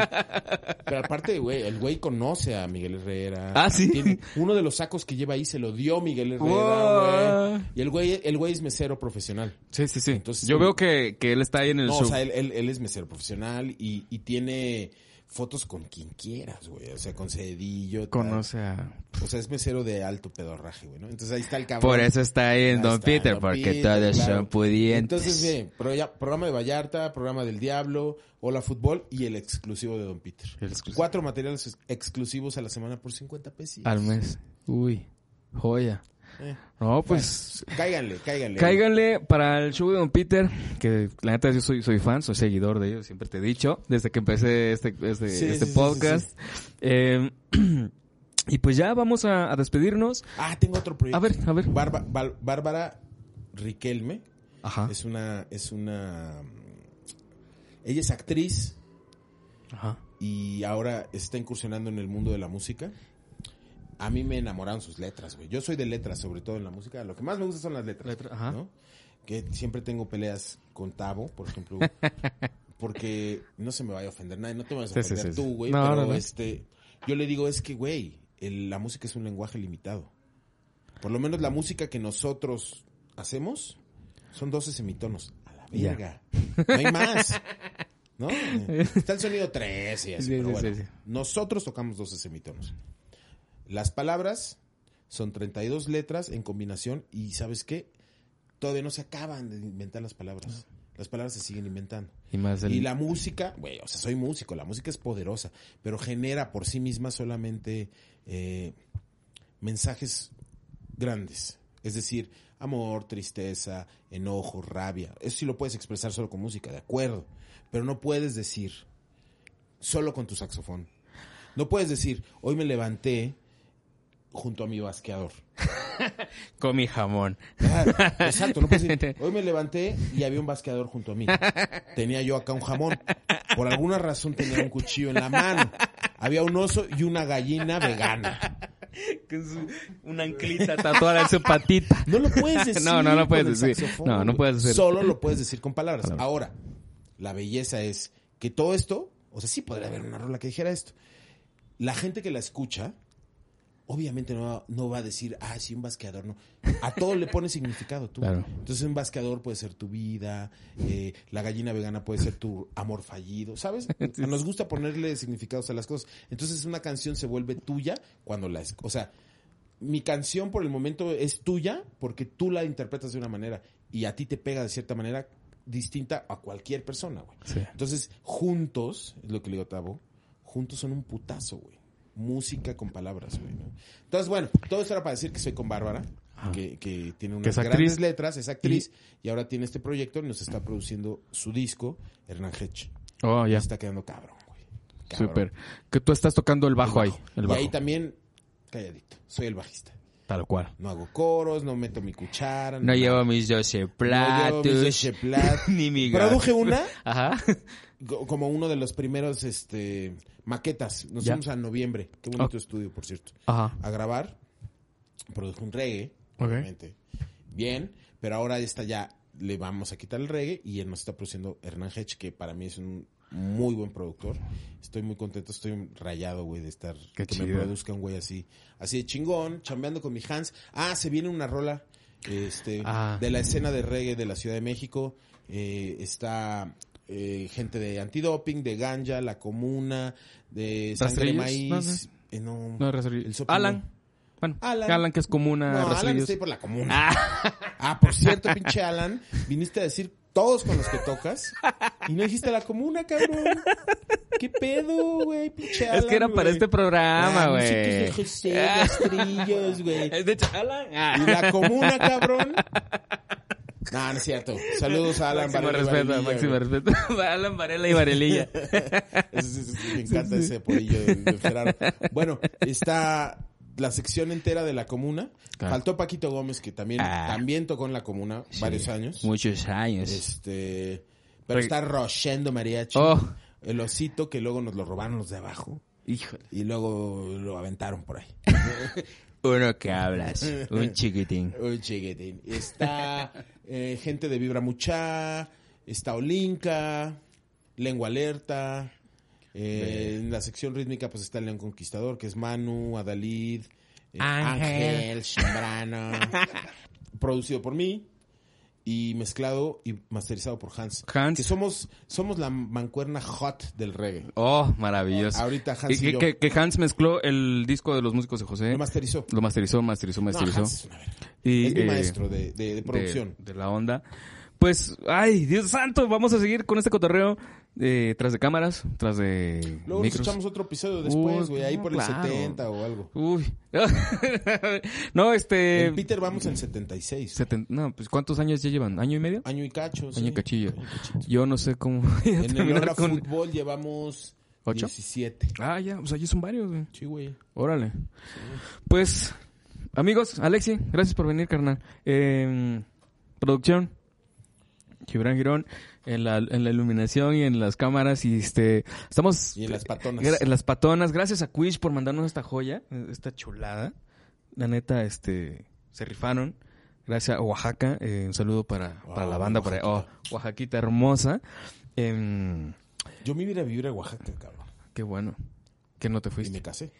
Pero aparte, güey, el güey conoce a Miguel Herrera. Ah, ¿sí? Tiene- uno de los sacos que lleva ahí se lo dio Miguel Herrera, güey. Y el güey, el güey es mesero profesional. Sí, sí, sí. Entonces, Yo veo que, que él está ahí en el No, show. o sea, él, él- él es mesero profesional y, y tiene fotos con quien quieras, güey. O sea, con Cedillo. Conoce a... O sea, es mesero de alto pedorraje, güey, ¿no? Entonces ahí está el cabrón. Por eso está ahí en Don Peter, Don porque Peter, todos claro. son pudientes. Entonces, pro- ya- programa de Vallarta, programa del Diablo, Hola Fútbol y el exclusivo de Don Peter. Cuatro materiales ex- exclusivos a la semana por 50 pesos. Al mes. Uy, joya. Eh, No, pues... cáiganle, cáiganle. Cáiganle para el show de Don Peter, que la neta yo soy, soy fan, soy seguidor de ellos, siempre te he dicho, desde que empecé este, este, Sí, este sí, sí, podcast. Eh, y pues ya vamos a, a despedirnos. Ah, tengo otro proyecto. A ver, a ver. Barba- Bárbara Riquelme. Ajá. Es una, es una, ella es actriz Ajá. y ahora está incursionando en el mundo de la música. A mí me enamoraron sus letras, güey. Yo soy de letras, sobre todo en la música. Lo que más me gusta son las letras, Letra- ajá. ¿no? Que siempre tengo peleas con Tavo, por ejemplo, porque no se me vaya a ofender nadie. No te vas a sí, ofender sí, sí. tú, güey. No, pero no, no. este, yo le digo es que, güey, el- la música es un lenguaje limitado. Por lo menos la música que nosotros hacemos son 12 semitonos. A la verga. No hay más. ¿No? Está el sonido 13 y así, Sí, pero bueno. Nosotros tocamos 12 semitonos. Las palabras son 32 letras en combinación y ¿sabes qué? Todavía no se acaban de inventar las palabras. Las palabras se siguen inventando. Y más. Y la música, güey, o sea, soy músico, la música es poderosa, pero genera por sí misma solamente eh, mensajes grandes. Es decir, amor, tristeza, enojo, rabia. Eso sí lo puedes expresar solo con música, de acuerdo. Pero no puedes decir solo con tu saxofón. No puedes decir, hoy me levanté junto a mi basqueador. Con mi jamón. Ah, exacto, no puedes decir, Hoy me levanté y había un basqueador junto a mí. Tenía yo acá un jamón. Por alguna razón tenía un cuchillo en la mano. Había un oso y una gallina vegana. Una anclita tatuada en su patita. No lo puedes decir. No, no lo puedes decir. No, no puedes decir. Solo lo puedes decir con palabras. Ahora, la belleza es que todo esto, o sea, sí podría haber una rola que dijera esto. La gente que la escucha, obviamente no va, no va a decir, ah, sí, un basqueador, no. A todo le pone significado tú. Claro. Entonces, un basqueador puede ser tu vida, eh, la gallina vegana puede ser tu amor fallido, ¿sabes? Nos gusta ponerle significados a las cosas. Entonces, una canción se vuelve tuya cuando la... es- O sea, mi canción por el momento es tuya porque tú la interpretas de una manera y a ti te pega de cierta manera distinta a cualquier persona, güey. Sí. Entonces, juntos, es lo que le digo a Tavo, juntos son un putazo, güey. Música con palabras, güey. ¿no? Entonces, bueno, todo esto era para decir que soy con Bárbara, que, que tiene unas grandes letras, es actriz, y, ahora tiene este proyecto y nos está produciendo su disco, Hernán Hedge. Oh, ya. Está quedando cabrón, güey. Cabrón. Súper. Que tú estás tocando el bajo ahí. El y bajo. ahí también, calladito, soy el bajista. Tal cual. No hago coros, no meto mi cuchara. No llevo mis 12 no llevo platos. mis ni mi. Produje una, Ajá. Como uno de los primeros este maquetas. Nos fuimos a noviembre. Qué bonito estudio, por cierto. Ajá. A grabar. Produje un reggae, Ok. obviamente. Bien, pero ahora esta ya le vamos a quitar el reggae y él nos está produciendo Hernán Hedge, que para mí es un muy buen productor. Estoy muy contento, estoy rayado, güey, de estar, Qué que me chido. produzca un güey así, así de chingón, chambeando con mi Hans. Ah, se viene una rola, este, Ah. de la escena de reggae de la Ciudad de México. Eh, está eh, gente de antidoping, de ganja, la comuna, de sangre maíz. Eh, no, No, Rastrillos. el Sopi Alan. no. Bueno, Alan. Alan. que es comuna. No, Alan ahí por la comuna. Ah. por cierto, pinche Alan, viniste a decir todos con los que tocas y no dijiste la comuna, cabrón. ¿Qué pedo, güey? Pinche Alan, Es que era para este programa, Ah, güey. músicos de José, rastrillos, güey. De hecho, Alan. Ah. Y la comuna, cabrón. No, no es cierto. Saludos a Alan Máximo Varela respeto, máximo respeto. Alan Varela y Varelilla. Me encanta ese polillo de, de Ferraro. Bueno, está la sección entera de la comuna. Claro. Faltó Paquito Gómez, que también, Ah. también tocó en la comuna varios años. Muchos años. Este, pero está Rochendo Mariachi. Oh. El osito que luego nos lo robaron los de abajo. Híjole. Y luego lo aventaron por ahí. Uno que hablas. Un chiquitín. Uy, chiquitín. Está eh, gente de Vibra Mucha, está Olinka, Lengua Alerta. eh, en la sección rítmica pues está el León Conquistador, que es Manu, Adalid, eh, Ángel. Ángel, producido por mí y mezclado y masterizado por Hans. Hans. Que somos, somos la mancuerna hot del reggae. Oh, maravilloso. Ahorita Hans Y y que, yo. que- que Hans mezcló el disco de los músicos de José. Lo masterizó. Lo masterizó, masterizó, No, masterizó. Hans es una. Y, es mi eh, maestro de, de- de de- producción. De, la onda. Pues, ay, Dios santo, vamos a seguir con este cotorreo eh, tras de cámaras, tras de Luego micros. nos echamos otro episodio después, güey, ahí por el claro. 70 o algo. Uy. no, este... En Peter vamos en 76. seten- no, pues ¿cuántos años ya llevan? ¿Año y medio? Año y cacho. Año y cachillo. Yo no sé cómo En el Hora con... Fútbol llevamos ¿Ocho? 17. Ah, ya, o sea, ya son varios, güey. Sí, güey. Órale. Pues, amigos, Alexi, gracias por venir, carnal. Eh, producción, Gibran Girón, en la, en la iluminación y en las cámaras. Y este, estamos. Y en las patonas. En las patonas. Gracias a Quish por mandarnos esta joya, esta chulada. La neta, este, se rifaron. Gracias a Oaxaca. eh, un saludo para, para Oh, la banda. Para, oh, Oaxaquita hermosa. Em, Yo me iba a vivir a Oaxaca, cabrón. qué bueno. Que no te Y fuiste. me casé.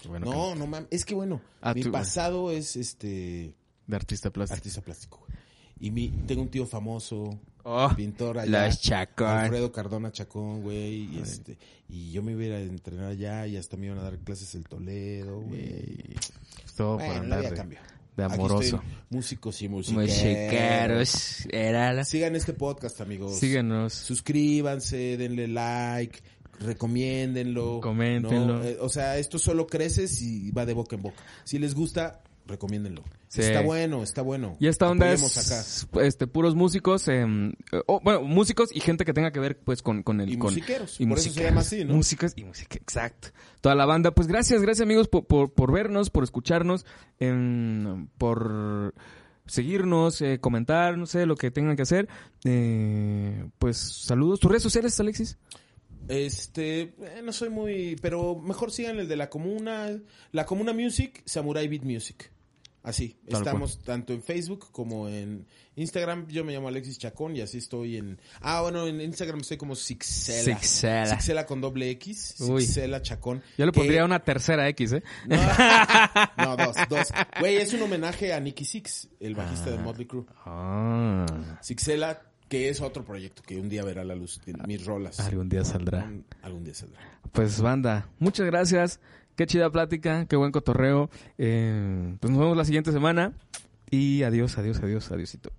Qué bueno que No, no mames. Es que bueno, Ah, mi tú- pasado es este De artista plástico. artista plástico. Y mi, tengo un tío famoso, Oh, pintor allá. los Chacón. Alfredo Cardona Chacón, güey. Y, este, y yo me iba a ir a entrenar allá y hasta me iban a dar clases el Toledo, güey. Todo Bueno, la andar de, cambió. de Aquí amoroso. estoy, músicos y musiqueros. Musiqueros. Era la... Sigan este podcast, amigos. Síguenos. Suscríbanse, denle like, recomiéndenlo. Coméntenlo. ¿no? Eh, o sea, esto solo crece si va de boca en boca. Si les gusta, recomiéndenlo. Sí. Está bueno, está bueno. Y esta onda es este puros músicos, em, eh, oh, bueno, músicos y gente que tenga que ver pues con, con el Y con musiqueros, por eso se llama así, ¿no? Músicas y música, exacto. Toda la banda, pues gracias, gracias amigos por, por, por vernos, por escucharnos, em, por seguirnos, eh, comentar, no sé, lo que tengan que hacer. Eh, pues saludos. ¿Tus redes sociales, Alexis? Este, eh, no soy muy, pero mejor sigan el de la comuna, la comuna music, Samurai Beat Music. Así, Tal estamos tanto en Facebook como en Instagram. Yo me llamo Alexis Chacón y así estoy en. Ah, bueno, en Instagram estoy como Sixela. Sixela. Sixela con doble X. Uy. Sixela Chacón. Yo le que- pondría una tercera X, ¿eh? No, no, dos, dos. Güey, es un homenaje a Nicky Six, el bajista de Motley Crue. Ah, Sixela, que es otro proyecto que un día verá la luz mis rolas. algún día saldrá. Algún día saldrá. Pues banda, muchas gracias. Qué chida plática, qué buen cotorreo. Eh, pues nos vemos la siguiente semana. Y adiós, adiós, adiós, adiósito.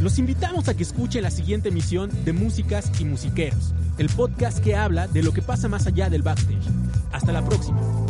Los invitamos a que escuchen la siguiente emisión de Músicas y Musiqueros, el podcast que habla de lo que pasa más allá del backstage. Hasta la próxima.